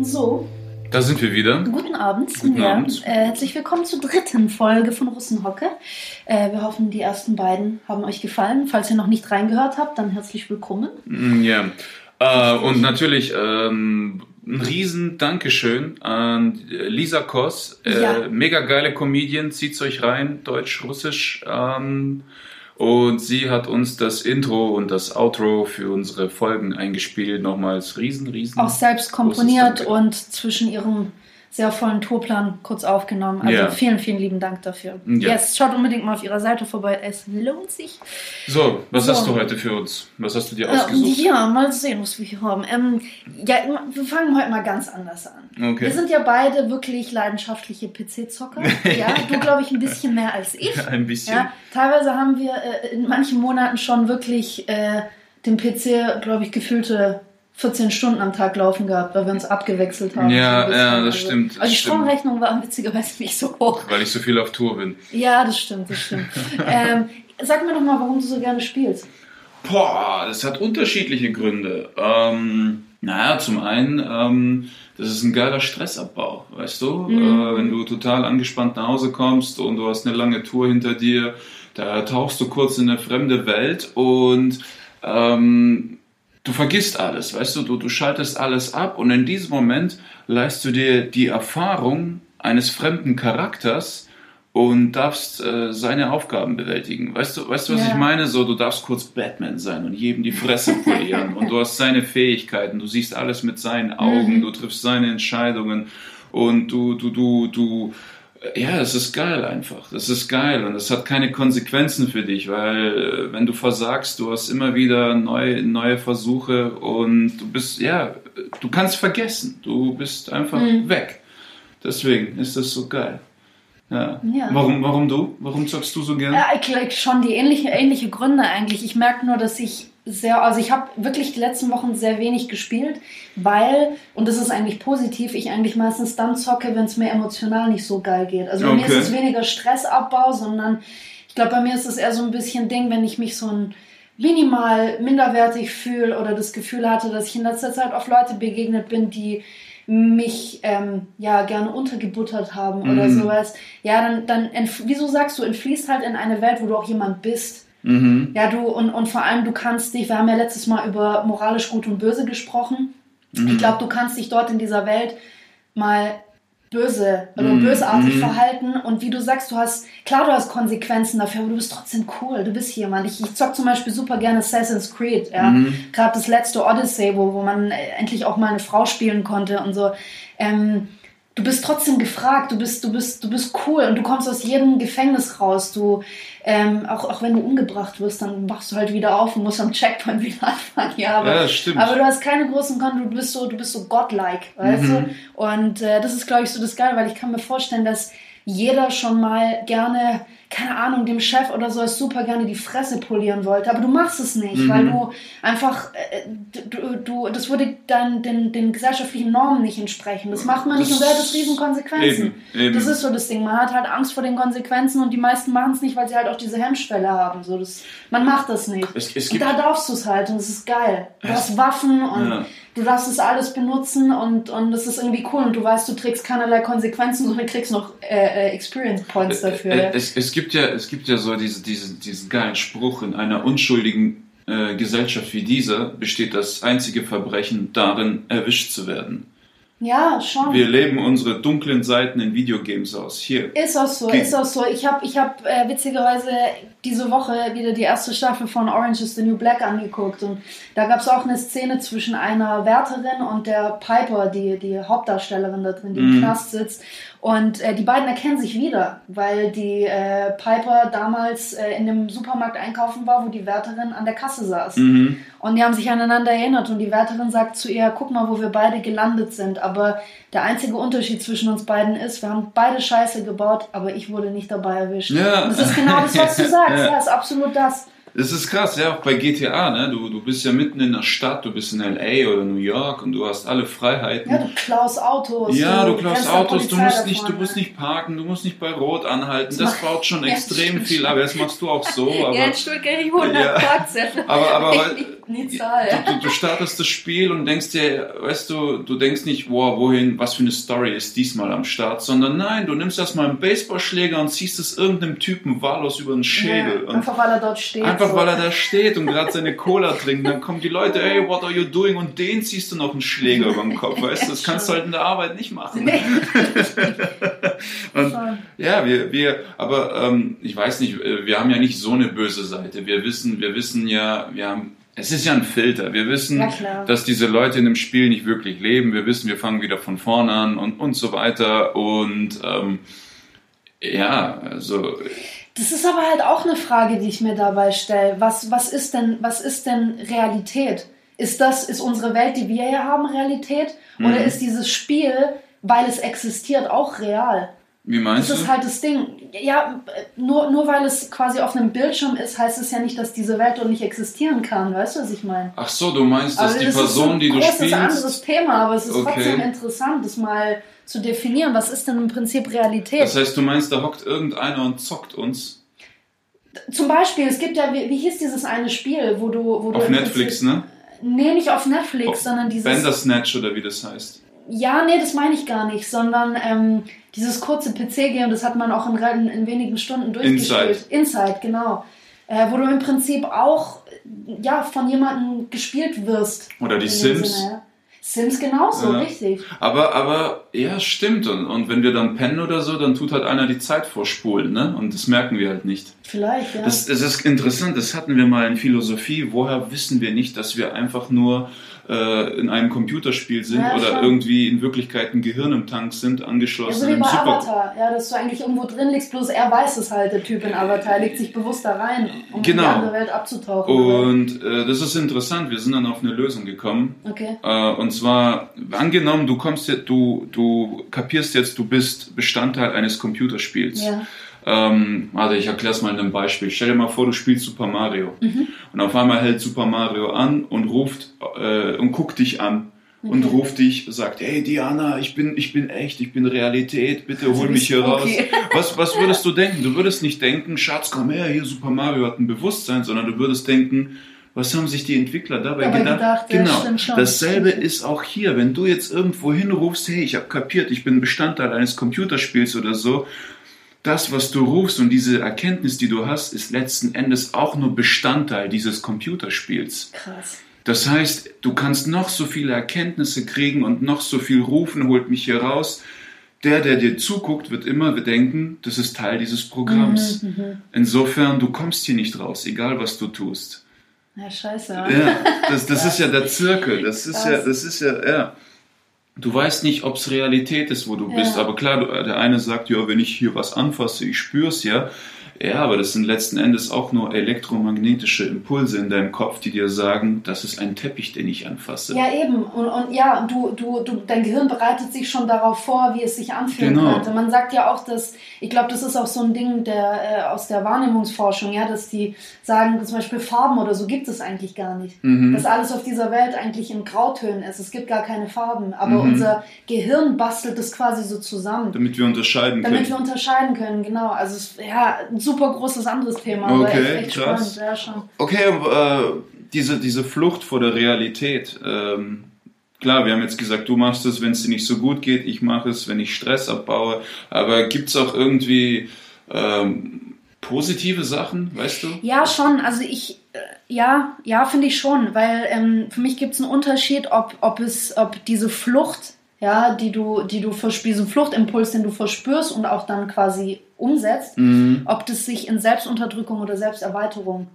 So, Da sind wir wieder. guten Abend. Guten ja. Abend. Äh, herzlich willkommen zur dritten Folge von Russenhocke. Äh, wir hoffen, die ersten beiden haben euch gefallen. Falls ihr noch nicht reingehört habt, dann herzlich willkommen. Mm, Ja. Äh, und natürlich ähm, ein riesen Dankeschön an Lisa Koss. Ja. Mega geile Comedian, zieht's euch rein, Deutsch, Russisch. Ähm, und sie hat uns das Intro und das Outro für unsere Folgen eingespielt. Nochmals riesen, riesen. Auch selbst komponiert und zwischen ihrem sehr vollen Tourplan kurz aufgenommen. Also Ja. vielen, vielen lieben Dank dafür. Ja. Yes, schaut unbedingt mal auf ihrer Seite vorbei. Es lohnt sich. So, was So. hast du heute für uns? Was hast du dir Äh, ausgesucht? ja, mal sehen, was wir hier haben. Ähm, ja, wir fangen heute mal ganz anders an. Okay. Wir sind ja beide wirklich leidenschaftliche PC-Zocker. Ja, du glaube ich ein bisschen mehr als ich. Ein bisschen. Ja, teilweise haben wir äh, in manchen Monaten schon wirklich äh, den PC, glaube ich, gefühlte 14 Stunden am Tag laufen gehabt, weil wir uns abgewechselt haben. Ja, So ja, das stimmt, das Also die stimmt. Stromrechnung war witzigerweise nicht so hoch. Weil ich so viel auf Tour bin. Ja, das stimmt, das stimmt. ähm, sag mir doch mal, warum du so gerne spielst. Boah, das hat unterschiedliche Gründe. Ähm, naja, zum einen, ähm, das ist ein geiler Stressabbau, weißt du? Äh, wenn du total angespannt nach Hause kommst und du hast eine lange Tour hinter dir, da tauchst du kurz in eine fremde Welt und ähm, du vergisst alles, weißt du? du? Du schaltest alles ab und in diesem Moment leist du dir die Erfahrung eines fremden Charakters und darfst äh, seine Aufgaben bewältigen. Weißt du, weißt du, was Ja. ich meine? So, du darfst kurz Batman sein und jedem die Fresse polieren und du hast seine Fähigkeiten, du siehst alles mit seinen Augen, du triffst seine Entscheidungen und du, du, du, du, ja, es ist geil einfach. Das ist geil und es hat keine Konsequenzen für dich, weil äh, wenn du versagst, du hast immer wieder neue, neue Versuche und du bist, ja, du kannst vergessen. Du bist einfach weg. Deswegen ist das so geil. Ja. Ja. Warum, warum du? Warum zockst du so gern? Ja, ich glaube schon die ähnliche, ähnliche Gründe eigentlich. Ich merke nur, dass ich sehr, also ich habe wirklich die letzten Wochen sehr wenig gespielt, weil, und das ist eigentlich positiv, ich eigentlich meistens dann zocke, wenn es mir emotional nicht so geil geht. Also bei mir ist es weniger Stressabbau, sondern ich glaube, bei mir ist es eher so ein bisschen Ding, wenn ich mich so ein minimal minderwertig fühle oder das Gefühl hatte, dass ich in letzter Zeit auf Leute begegnet bin, die mich ähm, ja gerne untergebuttert haben oder Mhm. sowas. Ja, dann, dann wieso sagst du, entfließt halt in eine Welt, wo du auch jemand bist. Mhm. Ja, du und, und vor allem du kannst dich, wir haben ja letztes Mal über moralisch gut und böse gesprochen. Mhm. Ich glaube, du kannst dich dort in dieser Welt mal böse oder Mhm. bösartig Mhm. verhalten und wie du sagst, du hast, klar, du hast Konsequenzen dafür, aber du bist trotzdem cool, du bist jemand. Ich, ich zock zum Beispiel super gerne Assassin's Creed, ja. Mhm. Gerade das letzte Odyssey, wo, wo man äh, endlich auch mal eine Frau spielen konnte und so. Ähm, du bist trotzdem gefragt, du bist, du bist, du bist cool und du kommst aus jedem Gefängnis raus. Du, ähm, auch, auch wenn du umgebracht wirst, dann wachst du halt wieder auf und musst am Checkpoint wieder anfangen. Ja, aber, Ja, stimmt. aber du hast keine großen Konten, du bist so, du bist so godlike, weißt Mhm. du? Und äh, das ist, glaube ich, so das Geile, weil ich kann mir vorstellen, dass jeder schon mal gerne, keine Ahnung, dem Chef oder so super gerne die Fresse polieren wollte, aber du machst es nicht, Mhm. weil du einfach, äh, du, du, das würde dann den, den gesellschaftlichen Normen nicht entsprechen. Das macht man nicht Das- und da hat es riesen Konsequenzen. Eben, eben. Das ist so das Ding. Man hat halt Angst vor den Konsequenzen und die meisten machen es nicht, weil sie halt auch diese Hemmschwelle haben. So, das, man macht das nicht. Es- es und da darfst du es halt und es ist geil. Du hast Waffen und Ja. Du darfst es alles benutzen und, und das ist irgendwie cool und du weißt, du trägst keinerlei Konsequenzen, sondern kriegst noch äh, äh, Experience Points dafür. Äh, Es, es, gibt ja, es gibt ja so diese, diese, diesen geilen Spruch, in einer unschuldigen äh, Gesellschaft wie dieser besteht das einzige Verbrechen darin, erwischt zu werden. Ja, schon. Wir leben unsere dunklen Seiten in Videogames aus. Hier. Ist auch so, Okay. ist auch so. Ich habe ich hab, äh, witzigerweise diese Woche wieder die erste Staffel von Orange is the New Black angeguckt und da gab es auch eine Szene zwischen einer Wärterin und der Piper, die, die Hauptdarstellerin da drin, die im Mhm. Knast sitzt. Und äh, die beiden erkennen sich wieder, weil die äh, Piper damals äh, in dem Supermarkt einkaufen war, wo die Wärterin an der Kasse saß. Mhm. Und die haben sich aneinander erinnert und die Wärterin sagt zu ihr, guck mal, wo wir beide gelandet sind. Aber der einzige Unterschied zwischen uns beiden ist, wir haben beide Scheiße gebaut, aber ich wurde nicht dabei erwischt. Ja. Und das ist genau das, was du sagst. Ja. Ja, ist absolut das. Das ist krass, ja, auch bei GTA, ne? Du, du bist ja mitten in der Stadt, du bist in LA oder New York und du hast alle Freiheiten. Ja, du klaust Autos. Ja, du klaust Autos, du musst nicht, du davon, musst nicht parken, du musst nicht bei Rot anhalten. Das Das baut schon Ja, extrem stimmt viel, aber das machst du auch so. Aber ja, in Stuttgart ich 100 Ja. Parkzettel. Aber- aber- nie, nie zahle. du, du startest das Spiel und denkst dir, weißt du, du denkst nicht, wow, wohin, was für eine Story ist diesmal am Start, sondern nein, du nimmst erstmal einen Baseballschläger und ziehst es irgendeinem Typen wahllos über den Schädel. Ja, einfach weil er dort steht. Einfach weil er da steht und gerade seine Cola trinkt, dann kommen die Leute, hey, what are you doing? Und den ziehst du noch einen Schläger über den Kopf, weißt du? Das kannst du halt in der Arbeit nicht machen. Nee. Und, ja, wir, wir, aber ähm, ich weiß nicht, äh, wir haben ja nicht so eine böse Seite. Wir wissen, wir wissen ja, wir haben, es ist ja ein Filter. Wir wissen, Ja, dass diese Leute in dem Spiel nicht wirklich leben. Wir wissen, wir fangen wieder von vorne an und, und so weiter. Und ähm, ja, also Das ist aber halt auch eine Frage, die ich mir dabei stelle. Was, was, ist denn, was ist denn Realität? Ist das, ist unsere Welt, die wir hier haben, Realität? Mhm. Oder ist dieses Spiel, weil es existiert, auch real? wie meinst Das du? ist halt das Ding. Ja, nur, nur weil es quasi auf einem Bildschirm ist, heißt es ja nicht, dass diese Welt dort nicht existieren kann. Weißt du, was ich meine? Ach so, du meinst, dass Aber die das Person, ist ein die du spielst, anderes Thema, aber es ist Okay. trotzdem interessant, das mal zu definieren. Was ist denn im Prinzip Realität? das heißt, du meinst, da hockt irgendeiner und zockt uns Zum Beispiel, es gibt ja, wie, wie hieß dieses eine Spiel, wo du... Wo du auf im Netflix, Prinzip, ne? Nee, nicht auf Netflix, Auf sondern dieses... Bandersnatch oder wie das heißt. Ja, nee, das meine ich gar nicht, sondern ähm, dieses kurze PC-Game, das hat man auch in, in, in wenigen Stunden durchgespielt. Inside. Inside, genau. Äh, wo du im Prinzip auch ja, von jemandem gespielt wirst. Oder die Sims. Sinne, ja. Sims genauso, Ja. richtig. Aber, aber, ja, stimmt. Und, und wenn wir dann pennen oder so, dann tut halt einer die Zeit vorspulen, ne? Und das merken wir halt nicht. Vielleicht, ja. Das, das ist interessant, das hatten wir mal in Philosophie. Woher wissen wir nicht, dass wir einfach nur äh, in einem Computerspiel sind Ja, oder schon. irgendwie in Wirklichkeit ein Gehirn im Tank sind, ja, angeschlossen so wie bei Super. Avatar, ja, dass du eigentlich irgendwo drin liegst, bloß er weiß es halt, der Typ in Avatar, legt sich bewusst da rein, um in Genau. die andere Welt abzutauchen. Und äh, das ist interessant, wir sind dann auf eine Lösung gekommen. okay. Äh, und zwar, angenommen, du kommst jetzt, du, du kapierst jetzt, du bist Bestandteil eines Computerspiels. Ja. Ähm, warte, ich erkläre es mal in einem Beispiel. Stell dir mal vor, du spielst Super Mario. Mhm. Und auf einmal hält Super Mario an und ruft äh, und guckt dich an. Und Okay. ruft dich, sagt, hey Diana, ich bin, ich bin echt, ich bin Realität, bitte hol wie mich hier raus. spooky. Was, was würdest du denken? Du würdest nicht denken, Schatz, komm her, hier Super Mario hat ein Bewusstsein, sondern du würdest denken, was haben sich die Entwickler dabei Dabei gedacht? gedacht, ja, genau. stimmt schon. Dasselbe Stimmt. ist auch hier, wenn du jetzt irgendwo hinrufst, hey, ich habe kapiert, ich bin Bestandteil eines Computerspiels oder so, das, was du rufst und diese Erkenntnis, die du hast, ist letzten Endes auch nur Bestandteil dieses Computerspiels. Krass. Das heißt, du kannst noch so viele Erkenntnisse kriegen und noch so viel rufen, holt mich hier raus. Der, der dir zuguckt, wird immer bedenken, das ist Teil dieses Programms. Mhm, Insofern, du kommst hier nicht raus, egal was du tust. Ja, scheiße. Ja, das, das ist ja der Zirkel. Das ist ja, Krass. das ist ja, ja. Du weißt nicht, ob es Realität ist, wo du Ja. bist. Aber klar, du, der eine sagt, ja, wenn ich hier was anfasse, ich spür's ja. Ja, aber das sind letzten Endes auch nur elektromagnetische Impulse in deinem Kopf, die dir sagen, das ist ein Teppich, den ich anfasse. Ja, eben. Und, und ja, du, du, du, dein Gehirn bereitet sich schon darauf vor, wie es sich anfühlen Genau. könnte. Man sagt ja auch, dass, ich glaube, das ist auch so ein Ding der, äh, aus der Wahrnehmungsforschung, ja, dass die sagen, zum Beispiel Farben oder so gibt es eigentlich gar nicht. Mhm. Dass alles auf dieser Welt eigentlich in Grautönen ist. Es gibt gar keine Farben. Aber Mhm. unser Gehirn bastelt das quasi so zusammen. Damit wir unterscheiden können. Damit wir unterscheiden können, genau. Also, ja, super großes anderes Thema, aber Okay, echt, echt krass. spannend, ja, schon. Okay, äh, diese, diese Flucht vor der Realität. Ähm, klar, wir haben jetzt gesagt, du machst es, wenn es dir nicht so gut geht, ich mache es, wenn ich Stress abbaue. Aber gibt es auch irgendwie ähm, positive Sachen, weißt du? Ja, schon. Also ich, äh, ja, ja, finde ich schon, weil ähm, für mich gibt es einen Unterschied, ob, ob es, ob diese Flucht, ja, die du, die du verspürst, diesen Fluchtimpuls, den du verspürst und auch dann quasi umsetzt, Mhm. ob das sich in Selbstunterdrückung oder Selbsterweiterung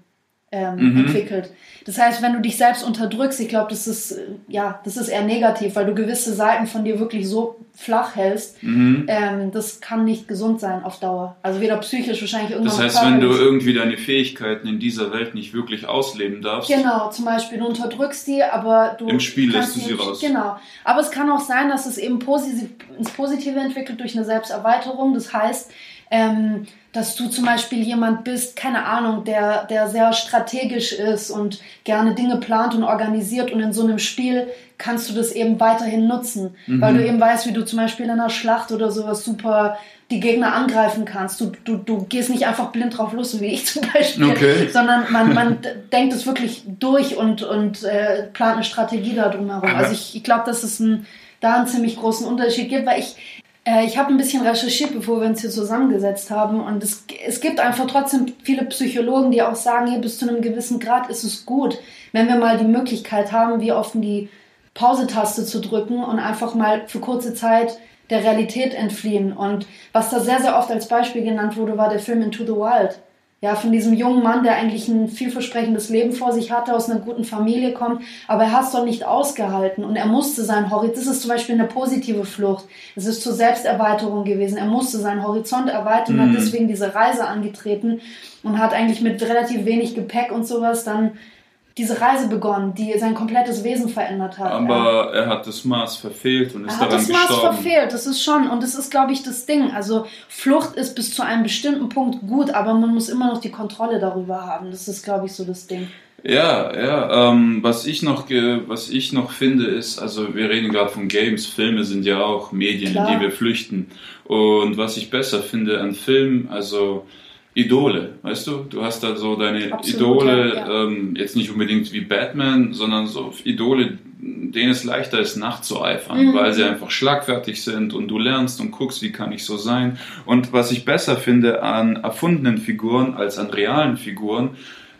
ähm, mhm. entwickelt. Das heißt, wenn du dich selbst unterdrückst, ich glaube, das ist äh, ja, das ist eher negativ, weil du gewisse Seiten von dir wirklich so flach hältst. Mhm. Ähm, das kann nicht gesund sein auf Dauer. Also weder psychisch wahrscheinlich irgendwann. Das heißt, wenn du irgendwie deine Fähigkeiten in dieser Welt nicht wirklich ausleben darfst. Genau, zum Beispiel du unterdrückst die, aber du im Spiel lässt du sie raus. Genau, aber es kann auch sein, dass es eben positiv, ins Positive entwickelt durch eine Selbsterweiterung. Das heißt ähm, dass du zum Beispiel jemand bist, keine Ahnung, der, der sehr strategisch ist und gerne Dinge plant und organisiert und in so einem Spiel kannst du das eben weiterhin nutzen, mhm. weil du eben weißt, wie du zum Beispiel in einer Schlacht oder sowas super die Gegner angreifen kannst. Du, du, du gehst nicht einfach blind drauf los, wie ich zum Beispiel, okay. sondern man, man denkt es wirklich durch und, und äh, plant eine Strategie da drumherum. Also ich, ich glaube, dass es ein, da einen ziemlich großen Unterschied gibt, weil ich, äh, ich habe ein bisschen recherchiert, bevor wir uns hier zusammengesetzt haben. Und es, es gibt einfach trotzdem viele Psychologen, die auch sagen, hier bis zu einem gewissen Grad ist es gut, wenn wir mal die Möglichkeit haben, wie offen die Pause-Taste zu drücken und einfach mal für kurze Zeit der Realität entfliehen. Und was da sehr, sehr oft als Beispiel genannt wurde, war der Film Into the Wild ja, von diesem jungen Mann, der eigentlich ein vielversprechendes Leben vor sich hatte, aus einer guten Familie kommt, aber er hat es doch nicht ausgehalten. Und er musste seinen Horizont, das ist zum Beispiel eine positive Flucht, es ist zur Selbsterweiterung gewesen, er musste seinen Horizont erweitern, mhm. hat deswegen diese Reise angetreten und hat eigentlich mit relativ wenig Gepäck und sowas dann diese Reise begonnen, die sein komplettes Wesen verändert hat. Aber er hat das Maß verfehlt und ist er daran hat das Maß verfehlt, das ist schon, und das ist, glaube ich, das Ding. Also Flucht ist bis zu einem bestimmten Punkt gut, aber man muss immer noch die Kontrolle darüber haben. Das ist, glaube ich, so das Ding. Ja, ja. Ähm, was ich noch, was ich noch finde, ist, also wir reden gerade von Games, Filme sind ja auch Medien, Klar. in die wir flüchten. Und was ich besser finde an Filmen, also Idole, weißt du? Du hast da so deine Absolut, Idole, ja. Ähm, jetzt nicht unbedingt wie Batman, sondern so Idole, denen es leichter ist, nachzueifern, mhm. weil sie einfach schlagfertig sind und du lernst und guckst, wie kann ich so sein. Und was ich besser finde an erfundenen Figuren als an realen Figuren,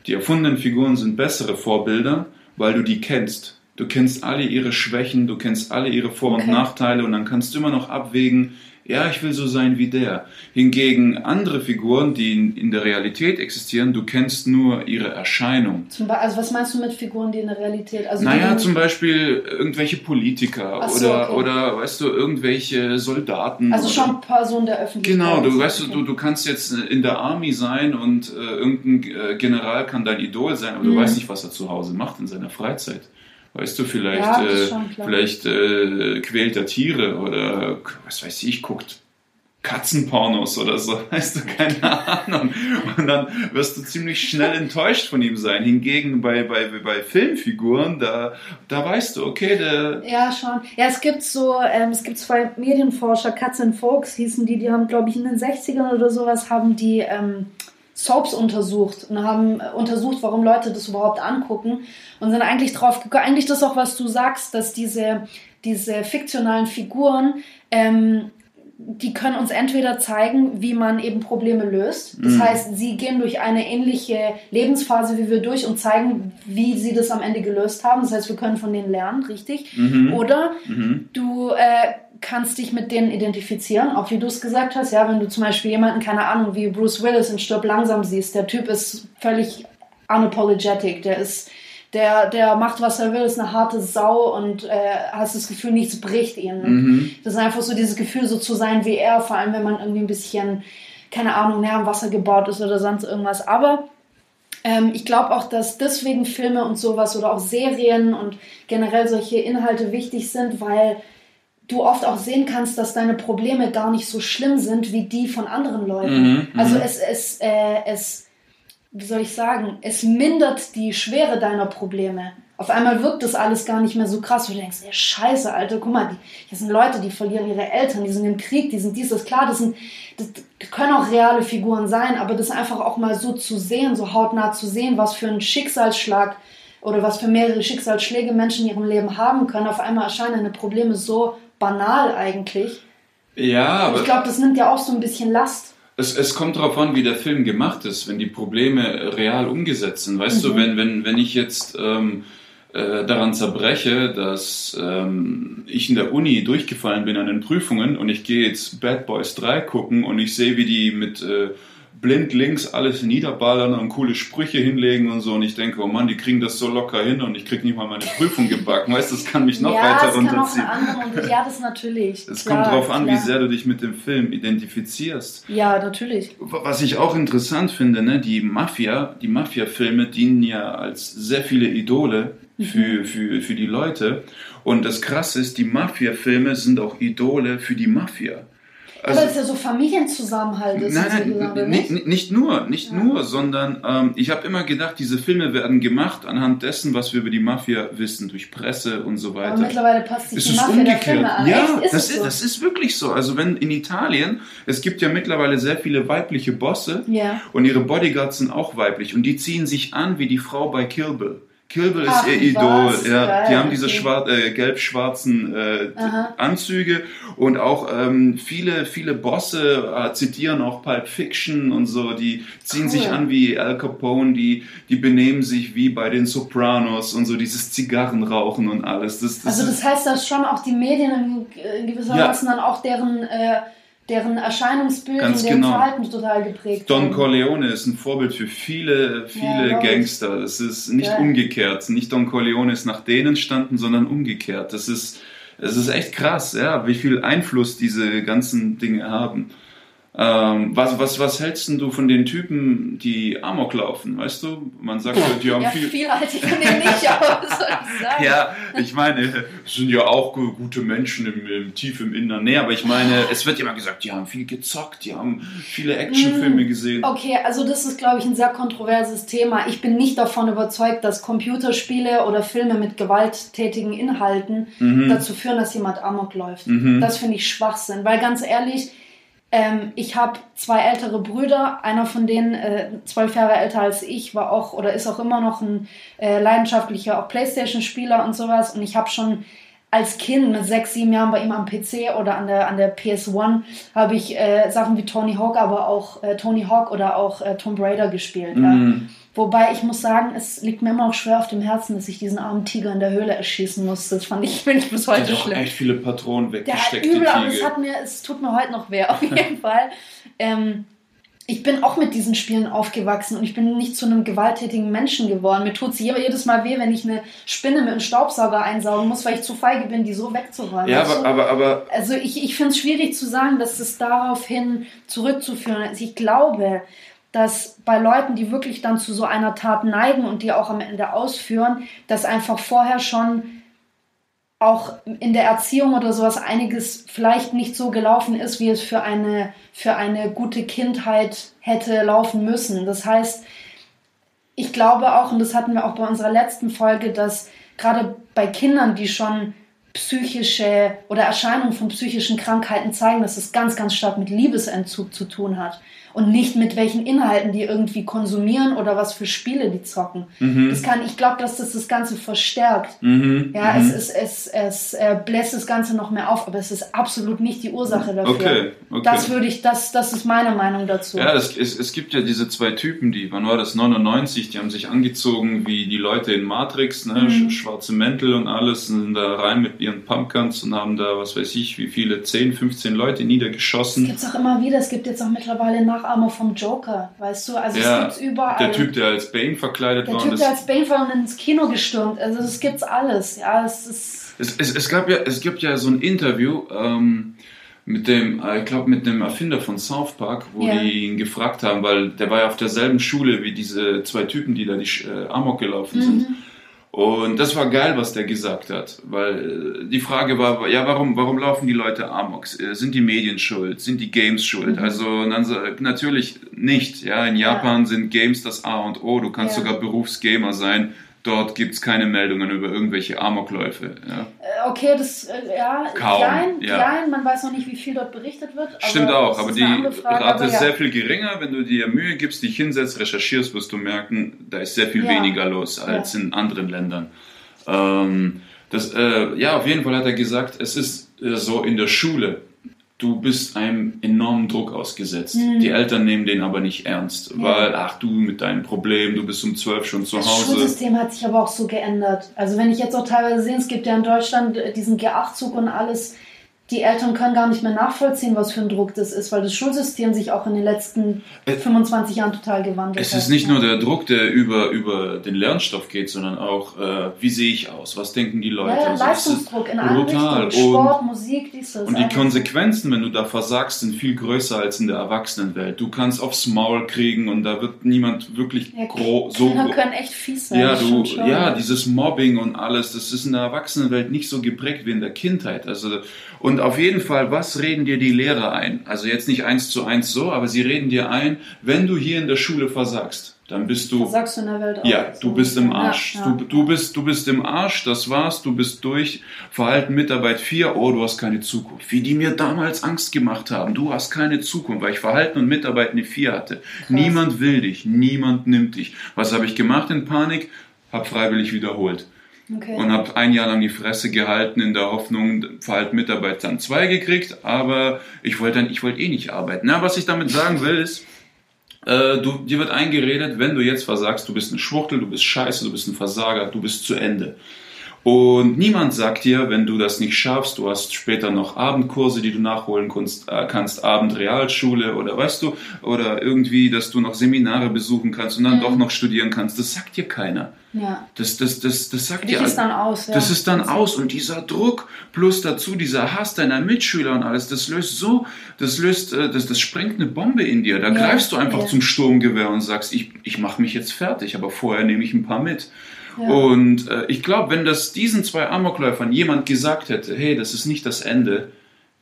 die erfundenen Figuren sind bessere Vorbilder, weil du die kennst. Du kennst alle ihre Schwächen, du kennst alle ihre Vor- und okay. Nachteile und dann kannst du immer noch abwägen, ja, ich will so sein wie der. Hingegen andere Figuren, die in, in der Realität existieren, du kennst nur ihre Erscheinung. Zum also was meinst du mit Figuren, die in der Realität? Also naja, zum Beispiel irgendwelche Politiker so, oder, okay. oder weißt du, irgendwelche Soldaten. Also schon Personen der Öffentlichkeit. Genau, du weißt okay. du, du kannst jetzt in der Army sein und äh, irgendein äh, General kann dein Idol sein, aber mhm. du weißt nicht, was er zu Hause macht in seiner Freizeit. Weißt du, vielleicht, ja, äh, vielleicht äh, quält er Tiere oder was weiß ich, guckt Katzenpornos oder so, weißt du, keine Ahnung. Und dann wirst du ziemlich schnell enttäuscht von ihm sein. Hingegen bei, bei, bei Filmfiguren, da, da weißt du, okay, der. Ja, schon. Ja, es gibt so, ähm, es gibt zwei Medienforscher, Katz and Folks hießen die, die haben, glaube ich, in den 60ern oder sowas, haben die ähm, Soaps untersucht und haben äh, untersucht, warum Leute das überhaupt angucken und sind eigentlich drauf gekommen, eigentlich das auch, was du sagst, dass diese, diese fiktionalen Figuren, ähm, die können uns entweder zeigen, wie man eben Probleme löst. Das mhm. heißt, sie gehen durch eine ähnliche Lebensphase wie wir durch und zeigen, wie sie das am Ende gelöst haben. Das heißt, wir können von denen lernen, richtig? Mhm. Oder mhm. du äh, kannst dich mit denen identifizieren, auch wie du es gesagt hast, ja, wenn du zum Beispiel jemanden, keine Ahnung, wie Bruce Willis in Stirb langsam siehst, der Typ ist völlig unapologetic, der ist, der, der macht, was er will, ist eine harte Sau und äh, hast das Gefühl, nichts bricht ihn. Mhm. Das ist einfach so dieses Gefühl, so zu sein wie er, vor allem wenn man irgendwie ein bisschen, keine Ahnung, näher am Wasser gebaut ist oder sonst irgendwas. Aber ähm, ich glaube auch, dass deswegen Filme und sowas oder auch Serien und generell solche Inhalte wichtig sind, weil du oft auch sehen kannst, dass deine Probleme gar nicht so schlimm sind wie die von anderen Leuten. Mhm, also mhm. es, es, äh, es, wie soll ich sagen, es mindert die Schwere deiner Probleme. Auf einmal wirkt das alles gar nicht mehr so krass. Du denkst, ey, scheiße, Alter, guck mal, die, hier sind Leute, die verlieren ihre Eltern, die sind im Krieg, die sind dies, das, klar, das sind, das, das können auch reale Figuren sein, aber das einfach auch mal so zu sehen, so hautnah zu sehen, was für ein Schicksalsschlag oder was für mehrere Schicksalsschläge Menschen in ihrem Leben haben können, auf einmal erscheinen deine Probleme so banal eigentlich. Ja, aber. Ich glaube, das nimmt ja auch so ein bisschen Last. Es, es kommt darauf an, wie der Film gemacht ist, wenn die Probleme real umgesetzt sind. Weißt mhm. du, wenn, wenn, wenn ich jetzt ähm, äh, daran zerbreche, dass ähm, ich in der Uni durchgefallen bin an den Prüfungen und ich gehe jetzt Bad Boys 3 gucken und ich sehe, wie die mit äh, blind links alles niederballern und coole Sprüche hinlegen und so. Und ich denke, oh Mann, die kriegen das so locker hin und ich krieg nicht mal meine Prüfung gebacken. Weißt du, das kann mich noch ja, weiter runterziehen. ja, das natürlich. Es kommt darauf an, wie klar. sehr du dich mit dem Film identifizierst. Ja, natürlich. Was ich auch interessant finde, ne, die Mafia, die Mafia-Filme dienen ja als sehr viele Idole Mhm. für, für, für die Leute. Und das Krasse ist, die Mafia-Filme sind auch Idole für die Mafia. Also, Aber es ist ja so Familienzusammenhalt. Ist Nein, so nein, nicht, nicht nur, nicht nur, sondern ähm, ich habe immer gedacht, diese Filme werden gemacht anhand dessen, was wir über die Mafia wissen, durch Presse und so weiter. Aber mittlerweile passt sich Es die ist Mafia der umgekehrt. Filme an. Ja? Ist das, es ist, so? das ist wirklich so. Also wenn in Italien, es gibt ja mittlerweile sehr viele weibliche Bosse Ja. und ihre Bodyguards sind auch weiblich und die ziehen sich an wie die Frau bei Kill Bill. Kill Bill ist Ach, ihr Idol. Ja, die haben diese okay. schwar äh, gelb-schwarzen äh. Anzüge und auch ähm, viele, viele Bosse äh, zitieren auch Pulp Fiction und so. Die ziehen Cool. sich an wie Al Capone, die, die benehmen sich wie bei den Sopranos und so dieses Zigarrenrauchen und alles. Das, das Also das heißt, dass schon auch die Medien in, gewisser Ja. Dann auch deren, äh, deren Erscheinungsbild Ganz und deren genau. Verhalten total geprägt Don haben. Corleone ist ein Vorbild für viele, viele Ja. Gangster. Das ist nicht Geil. umgekehrt. Nicht Don Corleone ist nach denen standen, sondern umgekehrt. Das ist, es ist echt krass, ja, wie viel Einfluss diese ganzen Dinge haben. Ähm, was, was, was hältst du von den Typen, die Amok laufen? Weißt du, man sagt, die haben Ja, viel, viel halte ich von dem nicht, aber was soll ich sagen? Ja, ich meine, es sind ja auch gu- gute Menschen im, im tief im Innern. Nee, aber ich meine, es wird immer gesagt, die haben viel gezockt, die haben viele Actionfilme gesehen. Okay, also das ist, glaube ich, ein sehr kontroverses Thema. Ich bin nicht davon überzeugt, dass Computerspiele oder Filme mit gewalttätigen Inhalten Mhm. dazu führen, dass jemand Amok läuft. Das finde ich Schwachsinn, weil ganz ehrlich, ähm, ich habe zwei ältere Brüder, einer von denen äh, zwölf Jahre älter als ich, war auch oder ist auch immer noch ein äh, leidenschaftlicher auch Playstation-Spieler und sowas. Und ich habe schon als Kind mit sechs, sieben Jahren bei ihm am PC oder an der, an der PS1 habe ich äh, Sachen wie Tony Hawk, aber auch äh, Tony Hawk oder auch äh, Tomb Raider gespielt. Ja. Wobei ich muss sagen, es liegt mir immer noch schwer auf dem Herzen, dass ich diesen armen Tiger in der Höhle erschießen musste. Das fand ich, finde ich bis Der heute hat auch schlimm. echt viele Patronen Der weggesteckt, übel, aber es hat mir, es tut mir heute noch weh, auf jeden Fall. Ähm, ich bin auch mit diesen Spielen aufgewachsen und ich bin nicht zu einem gewalttätigen Menschen geworden. Mir tut es jedes Mal weh, wenn ich eine Spinne mit einem Staubsauger einsaugen muss, weil ich zu feige bin, die so wegzuräumen. Ja, aber, aber, aber Also ich, ich finde es schwierig zu sagen, dass es daraufhin zurückzuführen ist. Ich glaube, dass bei Leuten, die wirklich dann zu so einer Tat neigen und die auch am Ende ausführen, dass einfach vorher schon auch in der Erziehung oder sowas einiges vielleicht nicht so gelaufen ist, wie es für eine, für eine gute Kindheit hätte laufen müssen. Das heißt, ich glaube auch, und das hatten wir auch bei unserer letzten Folge, dass gerade bei Kindern, die schon psychische oder Erscheinungen von psychischen Krankheiten zeigen, dass es ganz, ganz stark mit Liebesentzug zu tun hat und nicht mit welchen Inhalten die irgendwie konsumieren oder was für Spiele die zocken. Mhm. Das kann, ich glaube, dass das das Ganze verstärkt. Ja, es, es, es, es äh, bläst das Ganze noch mehr auf, aber es ist absolut nicht die Ursache dafür. Okay, okay. Das würde ich, das, das ist meine Meinung dazu. ja, es, es, es gibt ja diese zwei Typen, die, wann war das, 99, die haben sich angezogen wie die Leute in Matrix, ne? Mhm. sch- schwarze Mäntel und alles, und sind da rein mit ihren Pumpguns und haben da, was weiß ich, wie viele, 10, 15 Leute niedergeschossen. Gibt es auch immer wieder, es gibt jetzt auch mittlerweile Nachahmer vom Joker, weißt du? Also Ja, es gibt's überall. der Typ, der als Bane verkleidet Der war. Typ, und der als Bane war und ins Kino gestürmt. Also das gibt's alles. Ja, es ist. Es, es, es, gab ja, es gibt ja so ein Interview ähm, mit dem, äh, ich glaube, mit dem Erfinder von South Park, wo Ja. die ihn gefragt haben, weil der war ja auf derselben Schule wie diese zwei Typen, die da die äh, Amok gelaufen sind. Und das war geil, was der gesagt hat, weil äh, die Frage war, ja, warum, warum laufen die Leute Amok? Äh, Sind die Medien schuld? Sind die Games schuld? Also und dann, so, natürlich nicht. Ja, in Japan sind Games das A und O. Du kannst Ja. sogar Berufsgamer sein. Dort gibt's keine Meldungen über irgendwelche Amokläufe. Ja. äh, Okay, das, äh, ja, Kaum, klein, ja. klein, man weiß noch nicht, wie viel dort berichtet wird. Stimmt auch, aber die Frage, Rate ist ja. sehr viel geringer. Wenn du dir Mühe gibst, dich hinsetzt, recherchierst, wirst du merken, da ist sehr viel weniger los als in anderen Ländern. Ähm, das, äh, ja, auf jeden Fall hat er gesagt, es ist äh, so in der Schule. Du bist einem enormen Druck ausgesetzt. Mhm. Die Eltern nehmen den aber nicht ernst, weil, ach du mit deinem Problem, du bist um zwölf schon zu Das Hause. Schulsystem hat sich aber auch so geändert. Also wenn ich jetzt auch teilweise sehe, es gibt ja in Deutschland diesen G8-Zug und alles. Die Eltern können gar nicht mehr nachvollziehen, was für ein Druck das ist, weil das Schulsystem sich auch in den letzten äh, 25 Jahren total gewandelt hat. Es ist nicht nur der Druck, der über, über den Lernstoff geht, sondern auch, äh, wie sehe ich aus, was denken die Leute. Ja, also Leistungsdruck in allen Richtungen, Sport, Musik, dies, das. Und die Konsequenzen, wenn du da versagst, sind viel größer als in der Erwachsenenwelt. Du kannst aufs Maul kriegen und da wird niemand wirklich ja, gro so... Kinder können echt fies sein. Ja, du, ja, dieses Mobbing und alles, das ist in der Erwachsenenwelt nicht so geprägt wie in der Kindheit. Also, und auf jeden Fall, was reden dir die Lehrer ein? Also jetzt nicht eins zu eins so, aber sie reden dir ein, wenn du hier in der Schule versagst, dann bist du. Versagst du in der Welt auch. Ja, du bist im Arsch. Ja, ja. Du, du, bist, du bist im Arsch, das war's, du bist durch. Verhalten Mitarbeit 4, oh, du hast keine Zukunft. Wie die mir damals Angst gemacht haben, du hast keine Zukunft, weil ich Verhalten und Mitarbeit eine 4 hatte. Krass. Niemand will dich, niemand nimmt dich. Was habe ich gemacht in Panik? Hab freiwillig wiederholt. Okay. Und habe ein Jahr lang die Fresse gehalten in der Hoffnung, Verhalten Mitarbeit dann zwei gekriegt, aber ich wollte dann, eh nicht arbeiten. Na, was ich damit sagen will, ist, äh, du, dir wird eingeredet, wenn du jetzt versagst, du bist ein Schwuchtel, du bist scheiße, du bist ein Versager, du bist zu Ende. Und niemand sagt dir, wenn du das nicht schaffst, du hast später noch Abendkurse, die du nachholen kannst, äh, kannst Abendrealschule oder weißt du, oder irgendwie, dass du noch Seminare besuchen kannst und dann mhm. doch noch studieren kannst. Das sagt dir keiner. Ja. Das, das, das, das sagt dir. Das ist dann aus. Ja. Das ist dann aus. Und dieser Druck plus dazu dieser Hass deiner Mitschüler und alles, das löst so, das löst, äh, das, das sprengt eine Bombe in dir. Da ja. greifst du einfach ja. zum Sturmgewehr und sagst, ich, ich mache mich jetzt fertig, aber vorher nehme ich ein paar mit. Und äh, ich glaube, wenn das diesen zwei Amokläufern jemand gesagt hätte, hey, das ist nicht das Ende,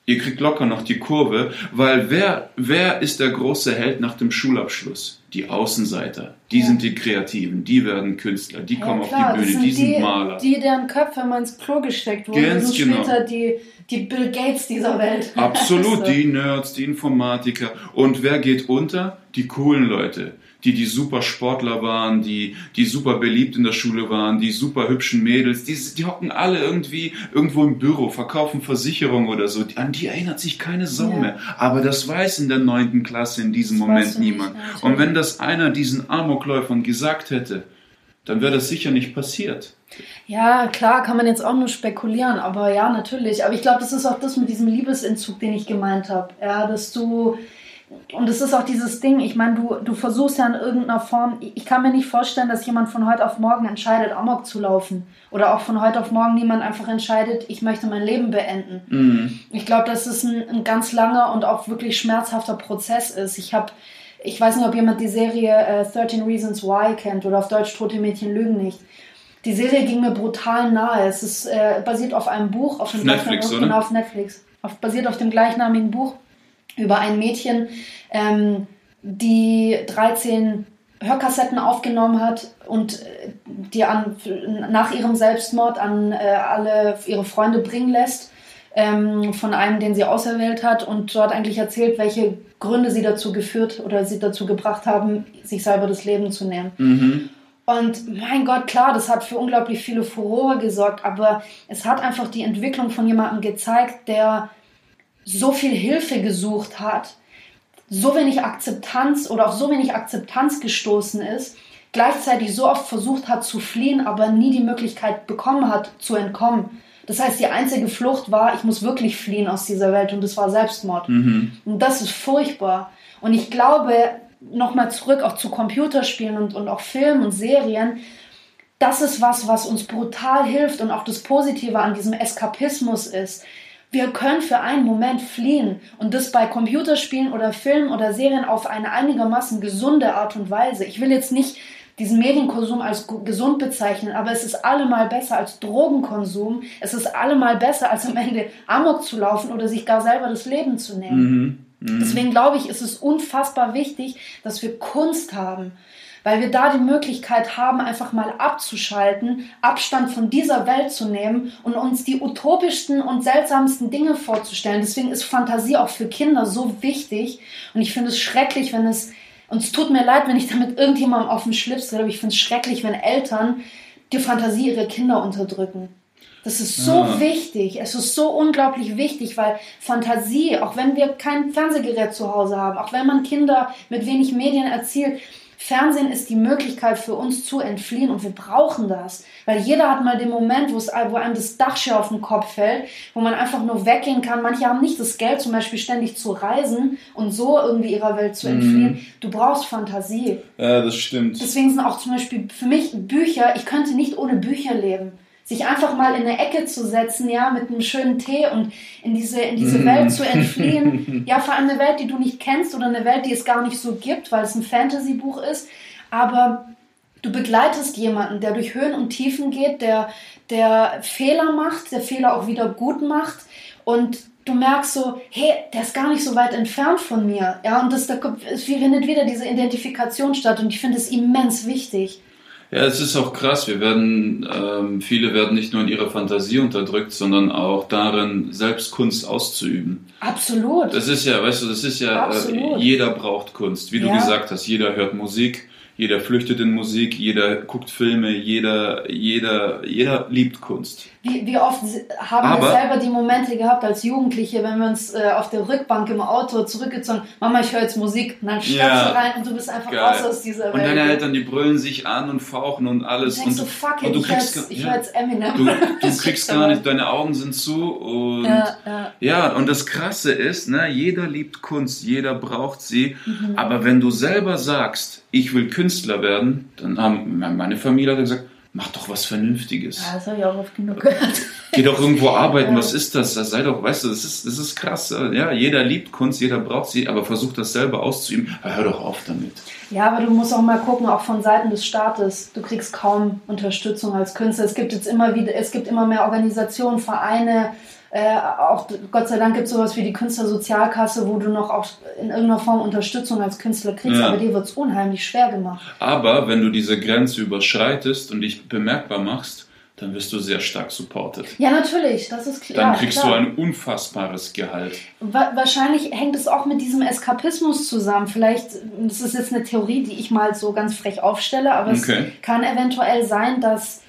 ihr kriegt locker noch die Kurve, weil wer, wer ist der große Held nach dem Schulabschluss? Die Außenseiter. Die ja. sind die Kreativen, die werden Künstler, die ja, kommen klar, auf die Bühne, sind die sind die, Maler. Die, deren Köpfe mal ins Klo gesteckt wurden, Ganz sind genau. später die, die Bill Gates dieser Welt. Absolut, die Nerds, die Informatiker. Und wer geht unter? Die coolen Leute die die super Sportler waren, die, die super beliebt in der Schule waren, die super hübschen Mädels, die, die hocken alle irgendwie irgendwo im Büro, verkaufen Versicherungen oder so. An die erinnert sich keine Sau ja. mehr. Aber das weiß in der neunten Klasse in diesem das Moment niemand. Nicht, Und wenn das einer diesen Amokläufern gesagt hätte, dann wäre das sicher nicht passiert. Ja, klar, kann man jetzt auch nur spekulieren, aber ja, natürlich. Aber ich glaube, das ist auch das mit diesem Liebesentzug, den ich gemeint habe. Ja, dass du und es ist auch dieses Ding, ich meine, du, du versuchst ja in irgendeiner Form, ich kann mir nicht vorstellen, dass jemand von heute auf morgen entscheidet, Amok zu laufen. Oder auch von heute auf morgen niemand einfach entscheidet, ich möchte mein Leben beenden. Mhm. Ich glaube, dass es ein, ein ganz langer und auch wirklich schmerzhafter Prozess ist. Ich habe, ich weiß nicht, ob jemand die Serie äh, 13 Reasons Why kennt oder auf Deutsch Tote Mädchen lügen nicht. Die Serie ging mir brutal nahe. Es ist äh, basiert auf einem Buch, auf dem Netflix, oder? Genau, auf Netflix. Auf, basiert auf dem gleichnamigen Buch über ein Mädchen, ähm, die 13 Hörkassetten aufgenommen hat und äh, die an, nach ihrem Selbstmord an äh, alle ihre Freunde bringen lässt ähm, von einem, den sie auserwählt hat und dort eigentlich erzählt, welche Gründe sie dazu geführt oder sie dazu gebracht haben, sich selber das Leben zu nehmen. Mhm. Und mein Gott, klar, das hat für unglaublich viele Furore gesorgt, aber es hat einfach die Entwicklung von jemandem gezeigt, der so viel Hilfe gesucht hat, so wenig Akzeptanz oder auf so wenig Akzeptanz gestoßen ist, gleichzeitig so oft versucht hat zu fliehen, aber nie die Möglichkeit bekommen hat zu entkommen. Das heißt, die einzige Flucht war, ich muss wirklich fliehen aus dieser Welt und das war Selbstmord. Mhm. Und das ist furchtbar. Und ich glaube, nochmal zurück auch zu Computerspielen und, und auch Filmen und Serien, das ist was, was uns brutal hilft und auch das Positive an diesem Eskapismus ist. Wir können für einen Moment fliehen und das bei Computerspielen oder Filmen oder Serien auf eine einigermaßen gesunde Art und Weise. Ich will jetzt nicht diesen Medienkonsum als gesund bezeichnen, aber es ist allemal besser als Drogenkonsum. Es ist allemal besser, als am Ende Amok zu laufen oder sich gar selber das Leben zu nehmen. Mhm. Mhm. Deswegen glaube ich, ist es unfassbar wichtig, dass wir Kunst haben weil wir da die Möglichkeit haben, einfach mal abzuschalten, Abstand von dieser Welt zu nehmen und uns die utopischsten und seltsamsten Dinge vorzustellen. Deswegen ist Fantasie auch für Kinder so wichtig und ich finde es schrecklich, wenn es, und es tut mir leid, wenn ich damit irgendjemandem auf den Schlips rede, aber ich finde es schrecklich, wenn Eltern die Fantasie ihrer Kinder unterdrücken. Das ist so ja. wichtig. Es ist so unglaublich wichtig, weil Fantasie, auch wenn wir kein Fernsehgerät zu Hause haben, auch wenn man Kinder mit wenig Medien erzielt, Fernsehen ist die Möglichkeit für uns zu entfliehen und wir brauchen das. Weil jeder hat mal den Moment, wo, es, wo einem das Dachschirr auf den Kopf fällt, wo man einfach nur weggehen kann. Manche haben nicht das Geld, zum Beispiel ständig zu reisen und so irgendwie ihrer Welt zu entfliehen. Mhm. Du brauchst Fantasie. Ja, das stimmt. Deswegen sind auch zum Beispiel für mich Bücher, ich könnte nicht ohne Bücher leben sich einfach mal in eine Ecke zu setzen, ja, mit einem schönen Tee und in diese, in diese Welt zu entfliehen. Ja, vor allem eine Welt, die du nicht kennst oder eine Welt, die es gar nicht so gibt, weil es ein Fantasy-Buch ist. Aber du begleitest jemanden, der durch Höhen und Tiefen geht, der, der Fehler macht, der Fehler auch wieder gut macht und du merkst so, hey, der ist gar nicht so weit entfernt von mir. Ja, und das, da findet wieder diese Identifikation statt und ich finde es immens wichtig. Ja, es ist auch krass. Wir werden, ähm, viele werden nicht nur in ihrer Fantasie unterdrückt, sondern auch darin, selbst Kunst auszuüben. Absolut. Das ist ja, weißt du, das ist ja, äh, jeder braucht Kunst. Wie du ja. gesagt hast, jeder hört Musik jeder flüchtet in Musik, jeder guckt Filme, jeder, jeder, jeder liebt Kunst. Wie, wie oft haben Aber, wir selber die Momente gehabt als Jugendliche, wenn wir uns äh, auf der Rückbank im Auto zurückgezogen Mama, ich höre jetzt Musik, und dann steigst ja, du rein und du bist einfach geil. raus aus dieser Welt. Und deine Eltern, die brüllen sich an und fauchen und alles. Und, und du, fuck it, und du ich kriegst, jetzt, ich ja, jetzt Eminem. Du, du kriegst gar nicht, deine Augen sind zu und ja, ja. ja, und das Krasse ist, ne, jeder liebt Kunst, jeder braucht sie, mhm. aber wenn du selber sagst, ich will Künstler werden, dann haben meine Familie hat gesagt, mach doch was Vernünftiges. Ja, das habe ich auch oft genug gehört. Geh doch irgendwo arbeiten, ja. was ist das? Das sei doch, weißt du, das ist, das ist krass. Ja, jeder liebt Kunst, jeder braucht sie, aber versucht das selber auszuüben. Hör doch auf damit. Ja, aber du musst auch mal gucken, auch von Seiten des Staates. Du kriegst kaum Unterstützung als Künstler. Es gibt jetzt immer wieder, es gibt immer mehr Organisationen, Vereine, äh, auch Gott sei Dank gibt es sowas wie die Künstlersozialkasse, wo du noch auch in irgendeiner Form Unterstützung als Künstler kriegst, ja. aber dir wird es unheimlich schwer gemacht. Aber wenn du diese Grenze überschreitest und dich bemerkbar machst, dann wirst du sehr stark supported. Ja, natürlich, das ist klar. Dann kriegst klar. du ein unfassbares Gehalt. wahrscheinlich hängt es auch mit diesem Eskapismus zusammen. Vielleicht, das ist jetzt eine Theorie, die ich mal so ganz frech aufstelle, aber okay. es kann eventuell sein, dass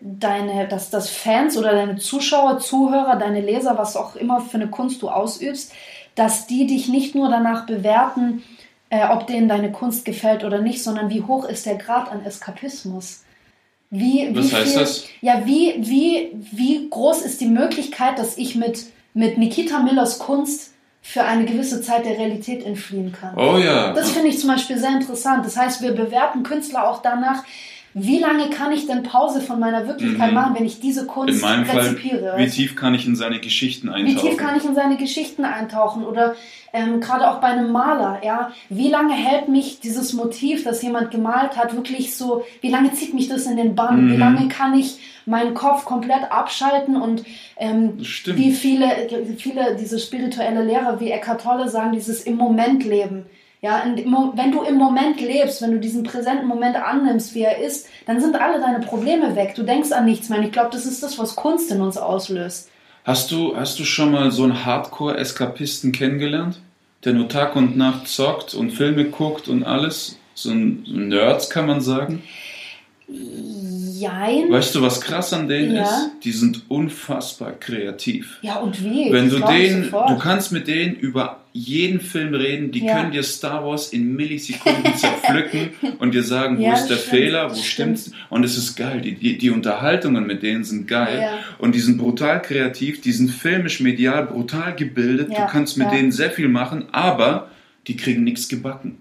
deine, dass das Fans oder deine Zuschauer, Zuhörer, deine Leser, was auch immer für eine Kunst du ausübst, dass die dich nicht nur danach bewerten, äh, ob denen deine Kunst gefällt oder nicht, sondern wie hoch ist der Grad an Eskapismus. Wie, Was heißt viel, das? Ja, wie, wie, wie groß ist die Möglichkeit, dass ich mit, mit Nikita Millers Kunst für eine gewisse Zeit der Realität entfliehen kann? Oh ja. Das finde ich zum Beispiel sehr interessant. Das heißt, wir bewerten Künstler auch danach, wie lange kann ich denn Pause von meiner Wirklichkeit mhm. machen, wenn ich diese Kunst in meinem rezipiere? Fall, wie tief kann ich in seine Geschichten eintauchen? Wie tief kann ich in seine Geschichten eintauchen? Oder ähm, gerade auch bei einem Maler, ja, wie lange hält mich dieses Motiv, das jemand gemalt hat, wirklich so, wie lange zieht mich das in den Bann? Mhm. Wie lange kann ich meinen Kopf komplett abschalten und ähm, wie viele, viele diese spirituelle Lehrer wie Eckhart Tolle sagen, dieses im Moment leben. Ja, wenn du im Moment lebst, wenn du diesen präsenten Moment annimmst, wie er ist, dann sind alle deine Probleme weg. Du denkst an nichts mehr. Und ich glaube, das ist das, was Kunst in uns auslöst. Hast du, hast du schon mal so einen Hardcore-Eskapisten kennengelernt? Der nur Tag und Nacht zockt und Filme guckt und alles? So ein, so ein Nerds, kann man sagen? Jein. Weißt du, was krass an denen ja. ist? Die sind unfassbar kreativ. Ja, und wie? Wenn du den, du kannst mit denen über jeden Film reden, die ja. können dir Star Wars in Millisekunden zerpflücken und dir sagen, wo ja, ist der stimmt, Fehler, wo stimmt's. Und es ist geil. Die, die, die Unterhaltungen mit denen sind geil. Und die sind brutal kreativ, die sind filmisch, medial brutal gebildet. du kannst mit denen sehr viel machen, aber die kriegen nichts gebacken.